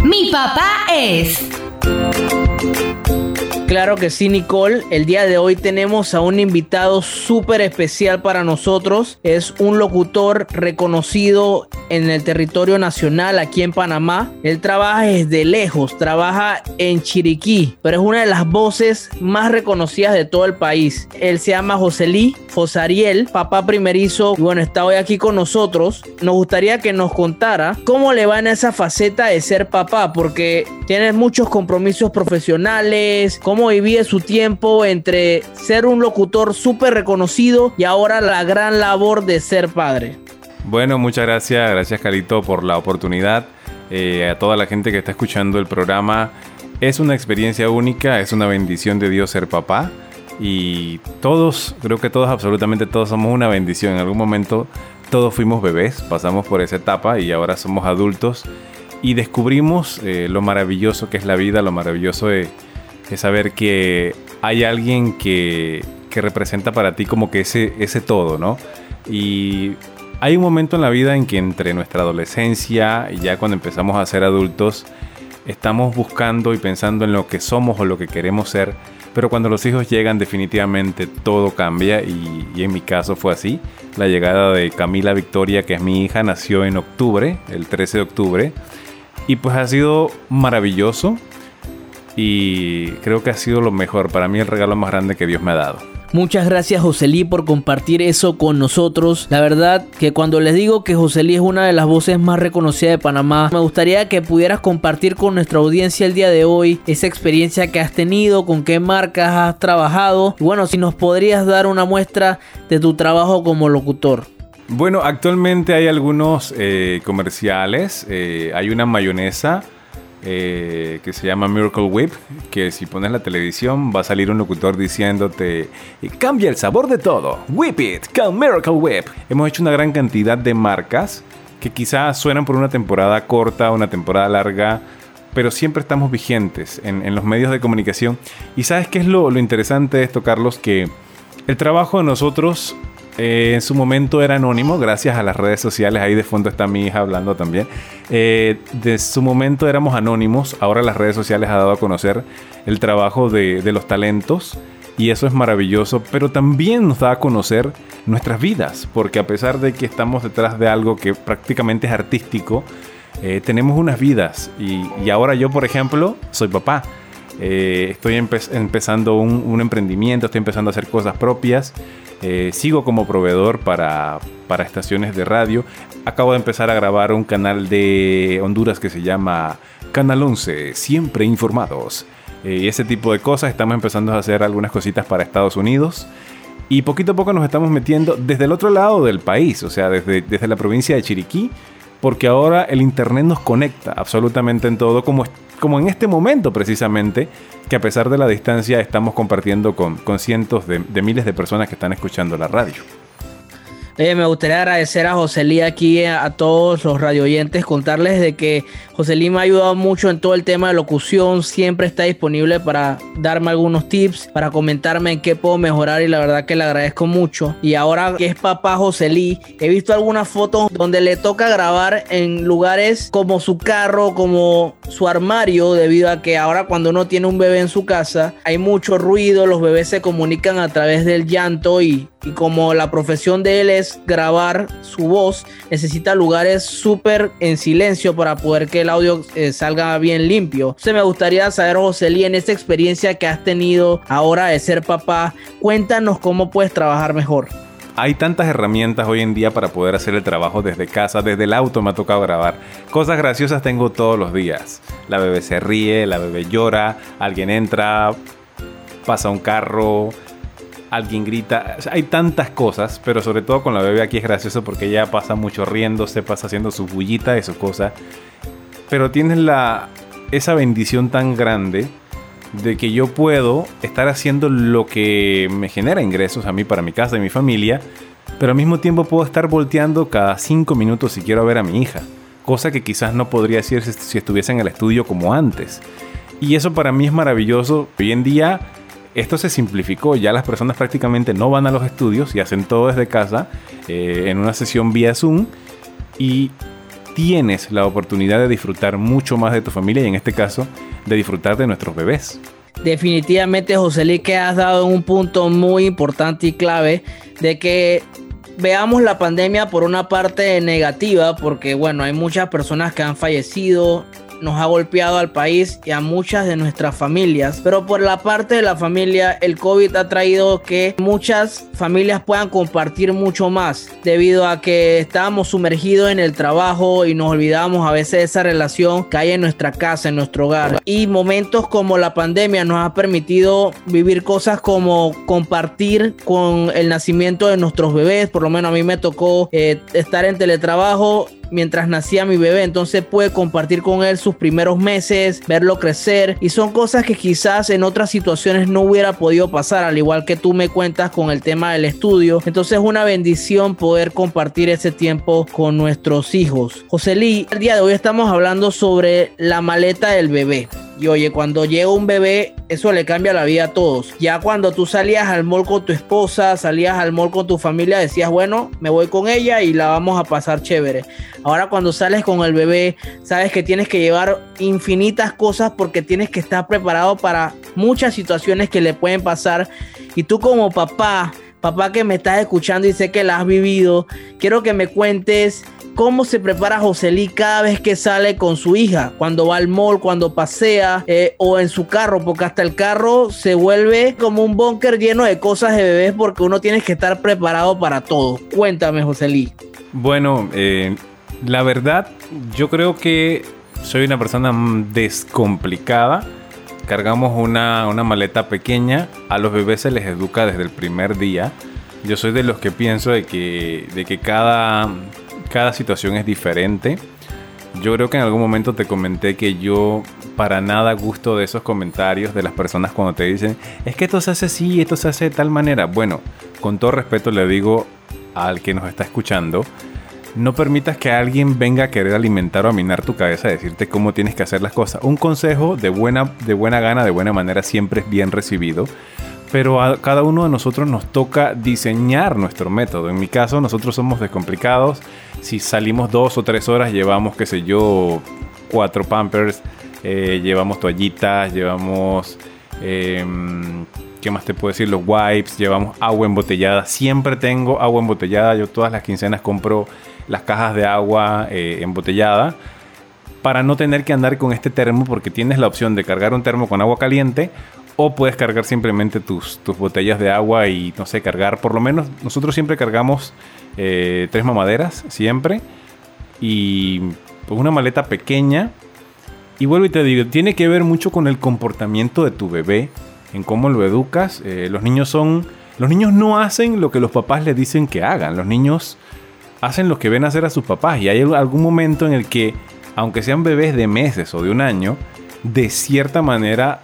Mi papá es. Claro que sí, Nicole. El día de hoy tenemos a un invitado súper especial para nosotros. Es un locutor reconocido en el territorio nacional aquí en Panamá. Él trabaja desde lejos, trabaja en Chiriquí, pero es una de las voces más reconocidas de todo el país. Él se llama Joselí Fosariel, papá primerizo. Y bueno, está hoy aquí con nosotros. Nos gustaría que nos contara cómo le va en esa faceta de ser papá, porque tiene muchos compromisos profesionales, cómo divide su tiempo entre ser un locutor súper reconocido y ahora la gran labor de ser padre. Bueno, muchas gracias, gracias Carito por la oportunidad. Eh, a toda la gente que está escuchando el programa, es una experiencia única, es una bendición de Dios ser papá. Y todos, creo que todos, absolutamente todos somos una bendición. En algún momento todos fuimos bebés, pasamos por esa etapa y ahora somos adultos. Y descubrimos eh, lo maravilloso que es la vida, lo maravilloso de, de saber que hay alguien que, que representa para ti como que ese, ese todo, ¿no? Y hay un momento en la vida en que entre nuestra adolescencia y ya cuando empezamos a ser adultos, estamos buscando y pensando en lo que somos o lo que queremos ser, pero cuando los hijos llegan definitivamente todo cambia y, y en mi caso fue así. La llegada de Camila Victoria, que es mi hija, nació en octubre, el 13 de octubre, y pues ha sido maravilloso y creo que ha sido lo mejor, para mí el regalo más grande que Dios me ha dado. Muchas gracias Joselí por compartir eso con nosotros. La verdad que cuando les digo que Joselí es una de las voces más reconocidas de Panamá, me gustaría que pudieras compartir con nuestra audiencia el día de hoy esa experiencia que has tenido, con qué marcas has trabajado. Y bueno, si nos podrías dar una muestra de tu trabajo como locutor. Bueno, actualmente hay algunos eh, comerciales. eh, hay una mayonesa eh, que se llama Miracle Whip, que si pones la televisión va a salir un locutor diciéndote, cambia el sabor de todo, whip it con Miracle Whip. Hemos hecho una gran cantidad de marcas que quizás suenan por una temporada corta, una temporada larga, pero siempre estamos vigentes en, los medios de comunicación. Y sabes qué es lo, lo interesante de esto, Carlos, que el trabajo de nosotros eh, en su momento era anónimo, gracias a las redes sociales. Ahí de fondo está mi hija hablando también. Eh, de su momento éramos anónimos. Ahora las redes sociales han dado a conocer el trabajo de, los talentos. Y eso es maravilloso, pero también nos da a conocer nuestras vidas, porque a pesar de que estamos detrás de algo que prácticamente es artístico, eh, tenemos unas vidas. Y, ahora yo, por ejemplo, soy papá. Estoy empezando un, emprendimiento, estoy empezando a hacer cosas propias. Eh, sigo como proveedor para, estaciones de radio. Acabo de empezar a grabar un canal de Honduras que se llama Canal 11, siempre informados. Eh, y ese tipo de cosas. Estamos empezando a hacer algunas cositas para Estados Unidos. Y poquito a poco nos estamos metiendo desde el otro lado del país, o sea, desde, desde la provincia de Chiriquí, porque ahora el Internet nos conecta absolutamente en todo, como, como en este momento precisamente, que a pesar de la distancia estamos compartiendo con, con cientos de, de miles de personas que están escuchando la radio. Eh, me gustaría agradecer a Joselí aquí, a, todos los radioyentes, contarles de que Joselí me ha ayudado mucho en todo el tema de locución, siempre está disponible para darme algunos tips, para comentarme en qué puedo mejorar y la verdad que le agradezco mucho. Y ahora que es papá Joselí, he visto algunas fotos donde le toca grabar en lugares como su carro, como su armario, debido a que ahora cuando uno tiene un bebé en su casa hay mucho ruido, los bebés se comunican a través del llanto y, y como la profesión de él es grabar su voz, necesita lugares súper en silencio para poder que el audio eh, salga bien limpio. Se me gustaría saber, José en esta experiencia que has tenido ahora de ser papá, cuéntanos cómo puedes trabajar mejor. Hay tantas herramientas hoy en día para poder hacer el trabajo desde casa, desde el auto me ha tocado grabar. Cosas graciosas tengo todos los días. La bebé se ríe, la bebé llora, alguien entra, pasa un carro, alguien grita. hay tantas cosas, pero sobre todo con la bebé aquí es gracioso porque ella pasa mucho riéndose, pasa haciendo su bullita y su cosa. Pero tienes la, esa bendición tan grande de que yo puedo estar haciendo lo que me genera ingresos a mí, para mi casa y mi familia, pero al mismo tiempo puedo estar volteando cada cinco minutos si quiero ver a mi hija, cosa que quizás no podría decir si estuviese en el estudio como antes. Y eso para mí es maravilloso. Hoy en día esto se simplificó, ya las personas prácticamente no van a los estudios y hacen todo desde casa eh, en una sesión vía Zoom y tienes la oportunidad de disfrutar mucho más de tu familia y en este caso de disfrutar de nuestros bebés. Definitivamente, José que has dado un punto muy importante y clave de que veamos la pandemia por una parte negativa, porque bueno, hay muchas personas que han fallecido, nos ha golpeado al país y a muchas de nuestras familias. Pero por la parte de la familia, el COVID ha traído que muchas familias puedan compartir mucho más debido a que estábamos sumergidos en el trabajo y nos olvidamos a veces de esa relación que hay en nuestra casa, en nuestro hogar. Y momentos como la pandemia nos ha permitido vivir cosas como compartir con el nacimiento de nuestros bebés. Por lo menos a mí me tocó eh, estar en teletrabajo mientras nacía mi bebé, entonces puede compartir con él sus primeros meses, verlo crecer y son cosas que quizás en otras situaciones no hubiera podido pasar, al igual que tú me cuentas con el tema del estudio. Entonces es una bendición poder compartir ese tiempo con nuestros hijos. José Lee, el día de hoy estamos hablando sobre la maleta del bebé. Y oye, cuando llega un bebé, eso le cambia la vida a todos. Ya cuando tú salías al mall con tu esposa, salías al mall con tu familia, decías, bueno, me voy con ella y la vamos a pasar chévere. Ahora cuando sales con el bebé, sabes que tienes que llevar infinitas cosas porque tienes que estar preparado para muchas situaciones que le pueden pasar. Y tú como papá, papá que me estás escuchando y sé que la has vivido, quiero que me cuentes cómo se prepara Joselí cada vez que sale con su hija, cuando va al mall, cuando pasea eh, o en su carro, porque hasta el carro se vuelve como un búnker lleno de cosas de bebés porque uno tiene que estar preparado para todo. Cuéntame, Joselí. Bueno, eh, la verdad, yo creo que soy una persona descomplicada. Cargamos una, una maleta pequeña, a los bebés se les educa desde el primer día. Yo soy de los que pienso de que, de que cada, cada situación es diferente. Yo creo que en algún momento te comenté que yo para nada gusto de esos comentarios de las personas cuando te dicen, es que esto se hace así, esto se hace de tal manera. Bueno, con todo respeto le digo al que nos está escuchando, no permitas que alguien venga a querer alimentar o minar tu cabeza, decirte cómo tienes que hacer las cosas. Un consejo de buena, de buena gana, de buena manera, siempre es bien recibido pero a cada uno de nosotros nos toca diseñar nuestro método. En mi caso, nosotros somos descomplicados. Si salimos dos o tres horas, llevamos, qué sé yo, cuatro pampers, eh, llevamos toallitas, llevamos... Em, ¿Qué más te puedo decir? Los wipes, llevamos agua embotellada. Siempre tengo agua embotellada. Yo todas las quincenas compro las cajas de agua eh, embotellada para no tener que andar con este termo porque tienes la opción de cargar un termo con agua caliente o puedes cargar simplemente tus, tus botellas de agua y no sé, cargar por lo menos nosotros siempre cargamos eh, tres mamaderas, siempre. Y pues una maleta pequeña. Y vuelvo y te digo, tiene que ver mucho con el comportamiento de tu bebé en cómo lo educas. Eh, los niños son. Los niños no hacen lo que los papás les dicen que hagan. Los niños hacen lo que ven hacer a sus papás. Y hay algún momento en el que, aunque sean bebés de meses o de un año, de cierta manera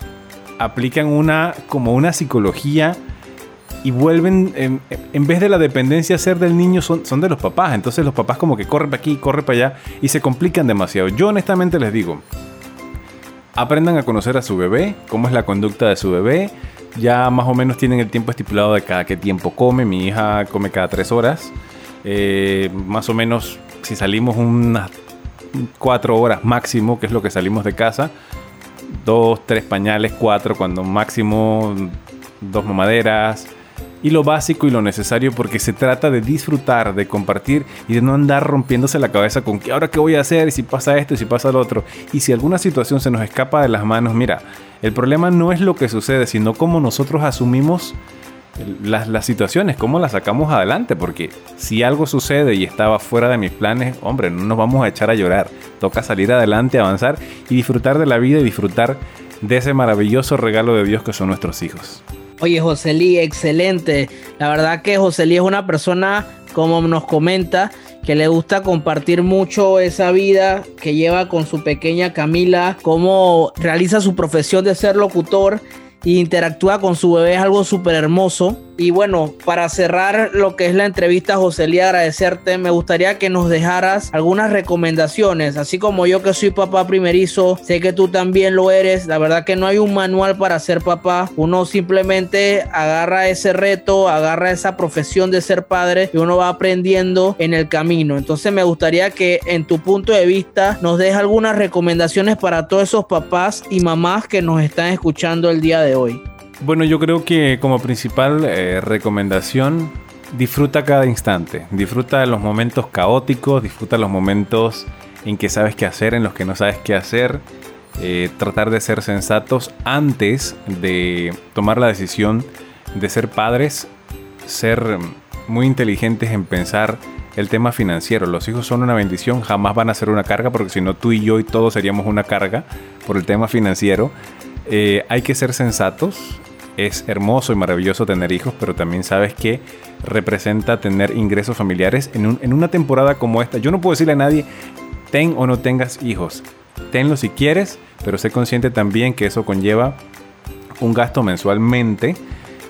aplican una como una psicología y vuelven, en, vez de la dependencia ser del niño, son, son de los papás. Entonces los papás como que corren para aquí, corren para allá y se complican demasiado. Yo honestamente les digo, aprendan a conocer a su bebé, cómo es la conducta de su bebé. Ya más o menos tienen el tiempo estipulado de cada qué tiempo come. Mi hija come cada tres horas. Eh, más o menos, si salimos unas cuatro horas máximo, que es lo que salimos de casa, dos, tres pañales, cuatro, cuando máximo dos mamaderas, y lo básico y lo necesario porque se trata de disfrutar, de compartir y de no andar rompiéndose la cabeza con que ahora qué voy a hacer y si pasa esto y si pasa lo otro. Y si alguna situación se nos escapa de las manos, mira, el problema no es lo que sucede, sino cómo nosotros asumimos las, las, situaciones, cómo las sacamos adelante, porque si algo sucede y estaba fuera de mis planes, hombre, no nos vamos a echar a llorar, toca salir adelante, avanzar y disfrutar de la vida y disfrutar de ese maravilloso regalo de Dios que son nuestros hijos. Oye, Joselí, excelente. La verdad que Joselí es una persona, como nos comenta, que le gusta compartir mucho esa vida que lleva con su pequeña Camila, cómo realiza su profesión de ser locutor e interactúa con su bebé, es algo súper hermoso. Y bueno, para cerrar lo que es la entrevista, Joselía, agradecerte. Me gustaría que nos dejaras algunas recomendaciones. Así como yo que soy papá primerizo, sé que tú también lo eres. La verdad que no hay un manual para ser papá. Uno simplemente agarra ese reto, agarra esa profesión de ser padre y uno va aprendiendo en el camino. Entonces me gustaría que en tu punto de vista nos dejes algunas recomendaciones para todos esos papás y mamás que nos están escuchando el día de hoy. Bueno, yo creo que como principal eh, recomendación, disfruta cada instante, disfruta los momentos caóticos, disfruta los momentos en que sabes qué hacer, en los que no sabes qué hacer, eh, tratar de ser sensatos antes de tomar la decisión de ser padres, ser muy inteligentes en pensar el tema financiero. Los hijos son una bendición, jamás van a ser una carga, porque si no tú y yo y todos seríamos una carga por el tema financiero. Eh, hay que ser sensatos, es hermoso y maravilloso tener hijos, pero también sabes que representa tener ingresos familiares en, una temporada como esta. Yo no puedo decirle a nadie, ten o no tengas hijos. Tenlo si quieres, pero sé consciente también que eso conlleva un gasto mensualmente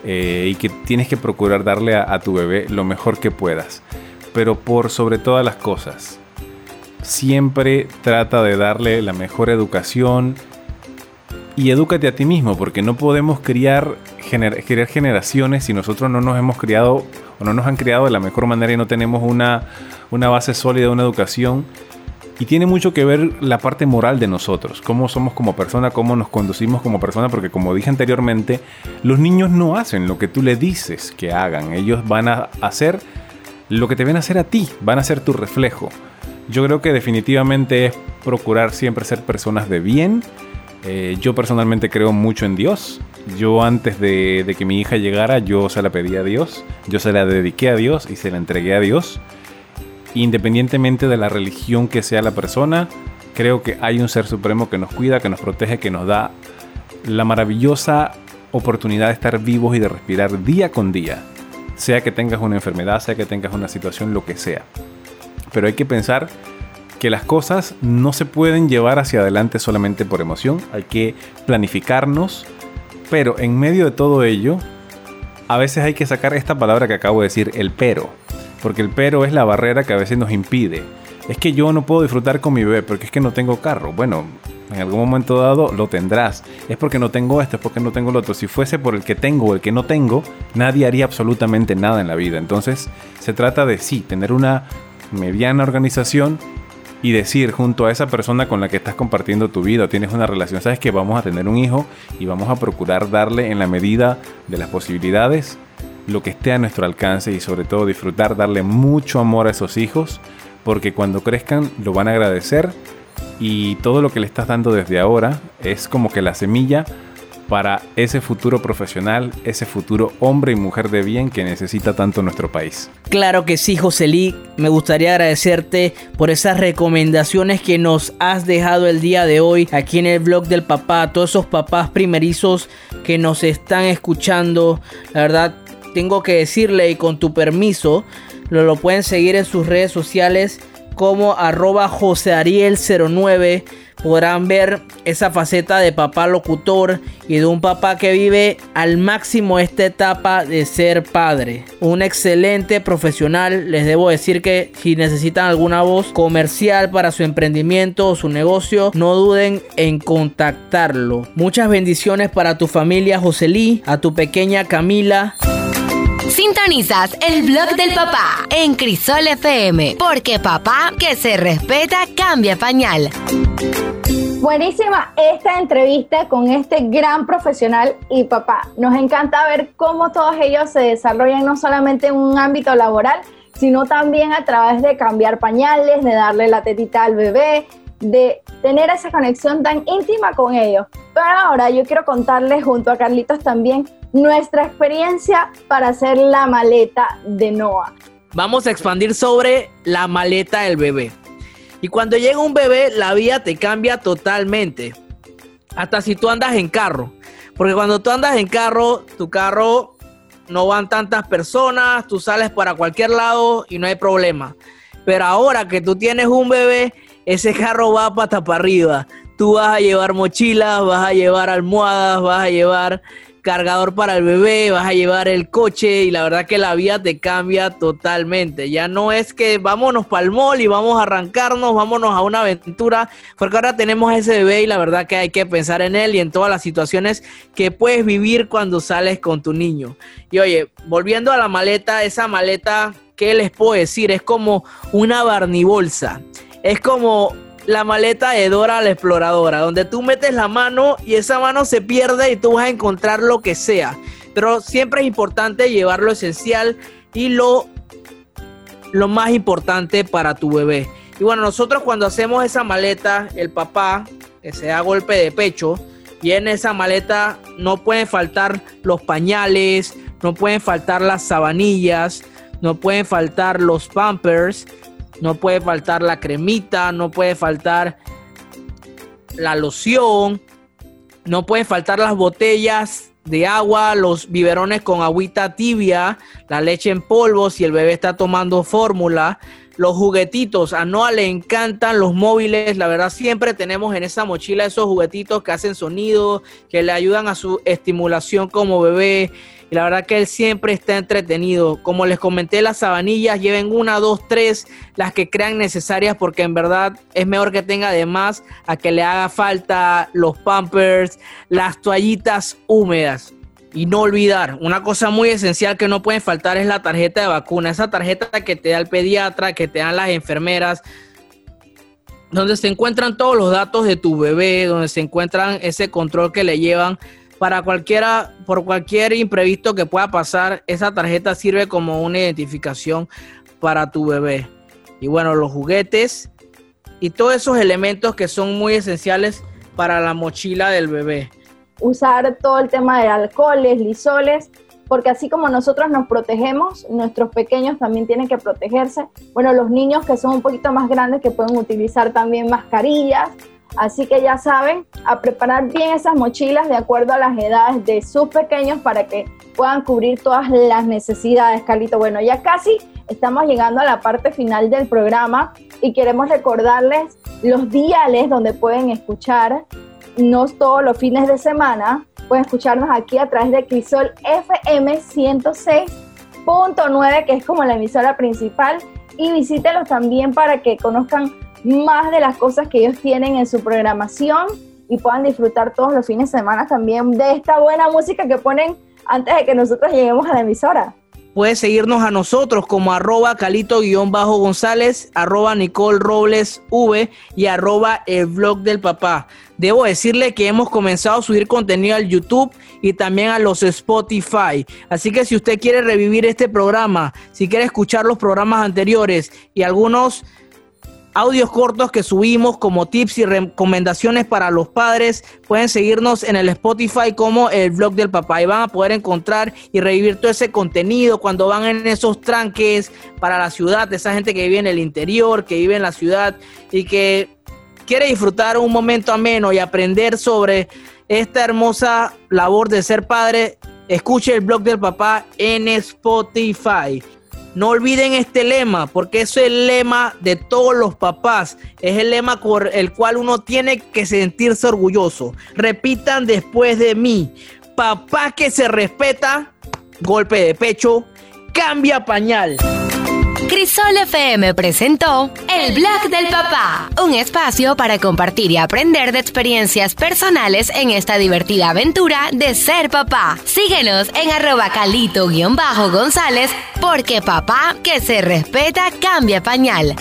eh, y que tienes que procurar darle a, tu bebé lo mejor que puedas. Pero por sobre todas las cosas, siempre trata de darle la mejor educación, y edúcate a ti mismo, porque no podemos criar, generaciones si nosotros no nos hemos criado o no nos han criado de la mejor manera y no tenemos una, una base sólida una educación. Y tiene mucho que ver la parte moral de nosotros, cómo somos como persona, cómo nos conducimos como persona, porque como dije anteriormente, los niños no hacen lo que tú le dices que hagan, ellos van a hacer lo que te ven a hacer a ti, van a ser tu reflejo. Yo creo que definitivamente es procurar siempre ser personas de bien, eh, yo personalmente creo mucho en Dios. Yo antes de, que mi hija llegara, yo se la pedí a Dios, yo se la dediqué a Dios y se la entregué a Dios. Independientemente de la religión que sea la persona, creo que hay un ser supremo que nos cuida, que nos protege, que nos da la maravillosa oportunidad de estar vivos y de respirar día con día. Sea que tengas una enfermedad, sea que tengas una situación, lo que sea. Pero hay que pensar que las cosas no se pueden llevar hacia adelante solamente por emoción, hay que planificarnos, pero en medio de todo ello, a veces hay que sacar esta palabra que acabo de decir, el pero, porque el pero es la barrera que a veces nos impide. Es que yo no puedo disfrutar con mi bebé porque es que no tengo carro. Bueno, En algún momento dado lo tendrás. Es porque no tengo esto, es porque no tengo lo otro. Si fuese por el que tengo o el que no tengo, nadie haría absolutamente nada en la vida. Entonces, se trata de sí, tener una mediana organización y decir junto a esa persona con la que estás compartiendo tu vida, tienes una relación, sabes que vamos a tener un hijo y vamos a procurar darle en la medida de las posibilidades lo que esté a nuestro alcance y sobre todo disfrutar, darle mucho amor a esos hijos, porque cuando crezcan lo van a agradecer y todo lo que le estás dando desde ahora es como que la semilla para ese futuro profesional, ese futuro hombre y mujer de bien que necesita tanto nuestro país. Claro que sí, Joselí. Me gustaría agradecerte por esas recomendaciones que nos has dejado el día de hoy aquí en el blog del papá. A todos esos papás primerizos que nos están escuchando. La verdad, tengo que decirle y con tu permiso, lo, pueden seguir en sus redes sociales como arroba joseariel09 podrán ver esa faceta de papá locutor y de un papá que vive al máximo esta etapa de ser padre. Un excelente profesional. Les debo decir que si necesitan alguna voz comercial para su emprendimiento o su negocio, no duden en contactarlo. Muchas bendiciones para tu familia Joselí, a tu pequeña Camila. Sintonizas el blog del papá en Crisol FM, porque papá que se respeta cambia pañal. Buenísima esta entrevista con este gran profesional y papá. Nos encanta ver cómo todos ellos se desarrollan no solamente en un ámbito laboral, sino también a través de cambiar pañales, de darle la tetita al bebé, de tener esa conexión tan íntima con ellos. Pero ahora yo quiero contarles junto a Carlitos también nuestra experiencia para hacer la maleta de Noah. Vamos a expandir sobre la maleta del bebé. Y cuando llega un bebé, la vida te cambia totalmente. Hasta si tú andas en carro. Porque cuando tú andas en carro, tu carro no van tantas personas, tú sales para cualquier lado y no hay problema. Pero ahora que tú tienes un bebé, ese carro va pata para arriba. Tú vas a llevar mochilas, vas a llevar almohadas, vas a llevar cargador para el bebé, vas a llevar el coche y la verdad que la vida te cambia totalmente. Ya no es que vámonos para el mall y vamos a arrancarnos, vámonos a una aventura, porque ahora tenemos ese bebé y la verdad que hay que pensar en él y en todas las situaciones que puedes vivir cuando sales con tu niño. Y oye, volviendo a la maleta, esa maleta, ¿qué les puedo decir? Es como una barnibolsa. Es como la maleta de Dora la exploradora, donde tú metes la mano y esa mano se pierde y tú vas a encontrar lo que sea. Pero siempre es importante llevar lo esencial y lo, lo más importante para tu bebé. Y bueno, nosotros cuando hacemos esa maleta, el papá, que se da golpe de pecho, y en esa maleta no pueden faltar los pañales, no pueden faltar las sabanillas, no pueden faltar los pampers, no puede faltar la cremita, no puede faltar la loción, no puede faltar las botellas de agua, los biberones con agüita tibia, la leche en polvo si el bebé está tomando fórmula, los juguetitos. A Noah le encantan los móviles. La verdad, siempre tenemos en esa mochila esos juguetitos que hacen sonido, que le ayudan a su estimulación como bebé. Y la verdad que él siempre está entretenido. Como les comenté, las sabanillas lleven una, dos, tres, las que crean necesarias, porque en verdad es mejor que tenga además a que le haga falta los pampers, las toallitas húmedas. Y no olvidar, una cosa muy esencial que no puede faltar es la tarjeta de vacuna. Esa tarjeta que te da el pediatra, que te dan las enfermeras, donde se encuentran todos los datos de tu bebé, donde se encuentran ese control que le llevan para cualquiera, por cualquier imprevisto que pueda pasar, esa tarjeta sirve como una identificación para tu bebé. Y bueno, los juguetes y todos esos elementos que son muy esenciales para la mochila del bebé. Usar todo el tema de alcoholes, lisoles, porque así como nosotros nos protegemos, nuestros pequeños también tienen que protegerse. Bueno, los niños que son un poquito más grandes que pueden utilizar también mascarillas, Así que ya saben, a preparar bien esas mochilas de acuerdo a las edades de sus pequeños para que puedan cubrir todas las necesidades, Carlito. Bueno, ya casi estamos llegando a la parte final del programa y queremos recordarles los diales donde pueden escuchar, no todos los fines de semana, pueden escucharnos aquí a través de Crisol FM 106.9, que es como la emisora principal, y visítelos también para que conozcan más de las cosas que ellos tienen en su programación y puedan disfrutar todos los fines de semana también de esta buena música que ponen antes de que nosotros lleguemos a la emisora. Puedes seguirnos a nosotros como arroba calito-gonzález, arroba Nicole Robles V y arroba el blog del papá. Debo decirle que hemos comenzado a subir contenido al YouTube y también a los Spotify. Así que si usted quiere revivir este programa, si quiere escuchar los programas anteriores y algunos audios cortos que subimos como tips y recomendaciones para los padres. Pueden seguirnos en el Spotify como el blog del papá y van a poder encontrar y revivir todo ese contenido cuando van en esos tranques para la ciudad, esa gente que vive en el interior, que vive en la ciudad y que quiere disfrutar un momento ameno y aprender sobre esta hermosa labor de ser padre. Escuche el blog del papá en Spotify. No olviden este lema, porque es el lema de todos los papás. Es el lema por el cual uno tiene que sentirse orgulloso. Repitan después de mí. Papá que se respeta, golpe de pecho, cambia pañal. Crisol FM presentó El Blog del Papá, un espacio para compartir y aprender de experiencias personales en esta divertida aventura de ser papá. Síguenos en arroba calito-gonzález porque papá que se respeta cambia pañal.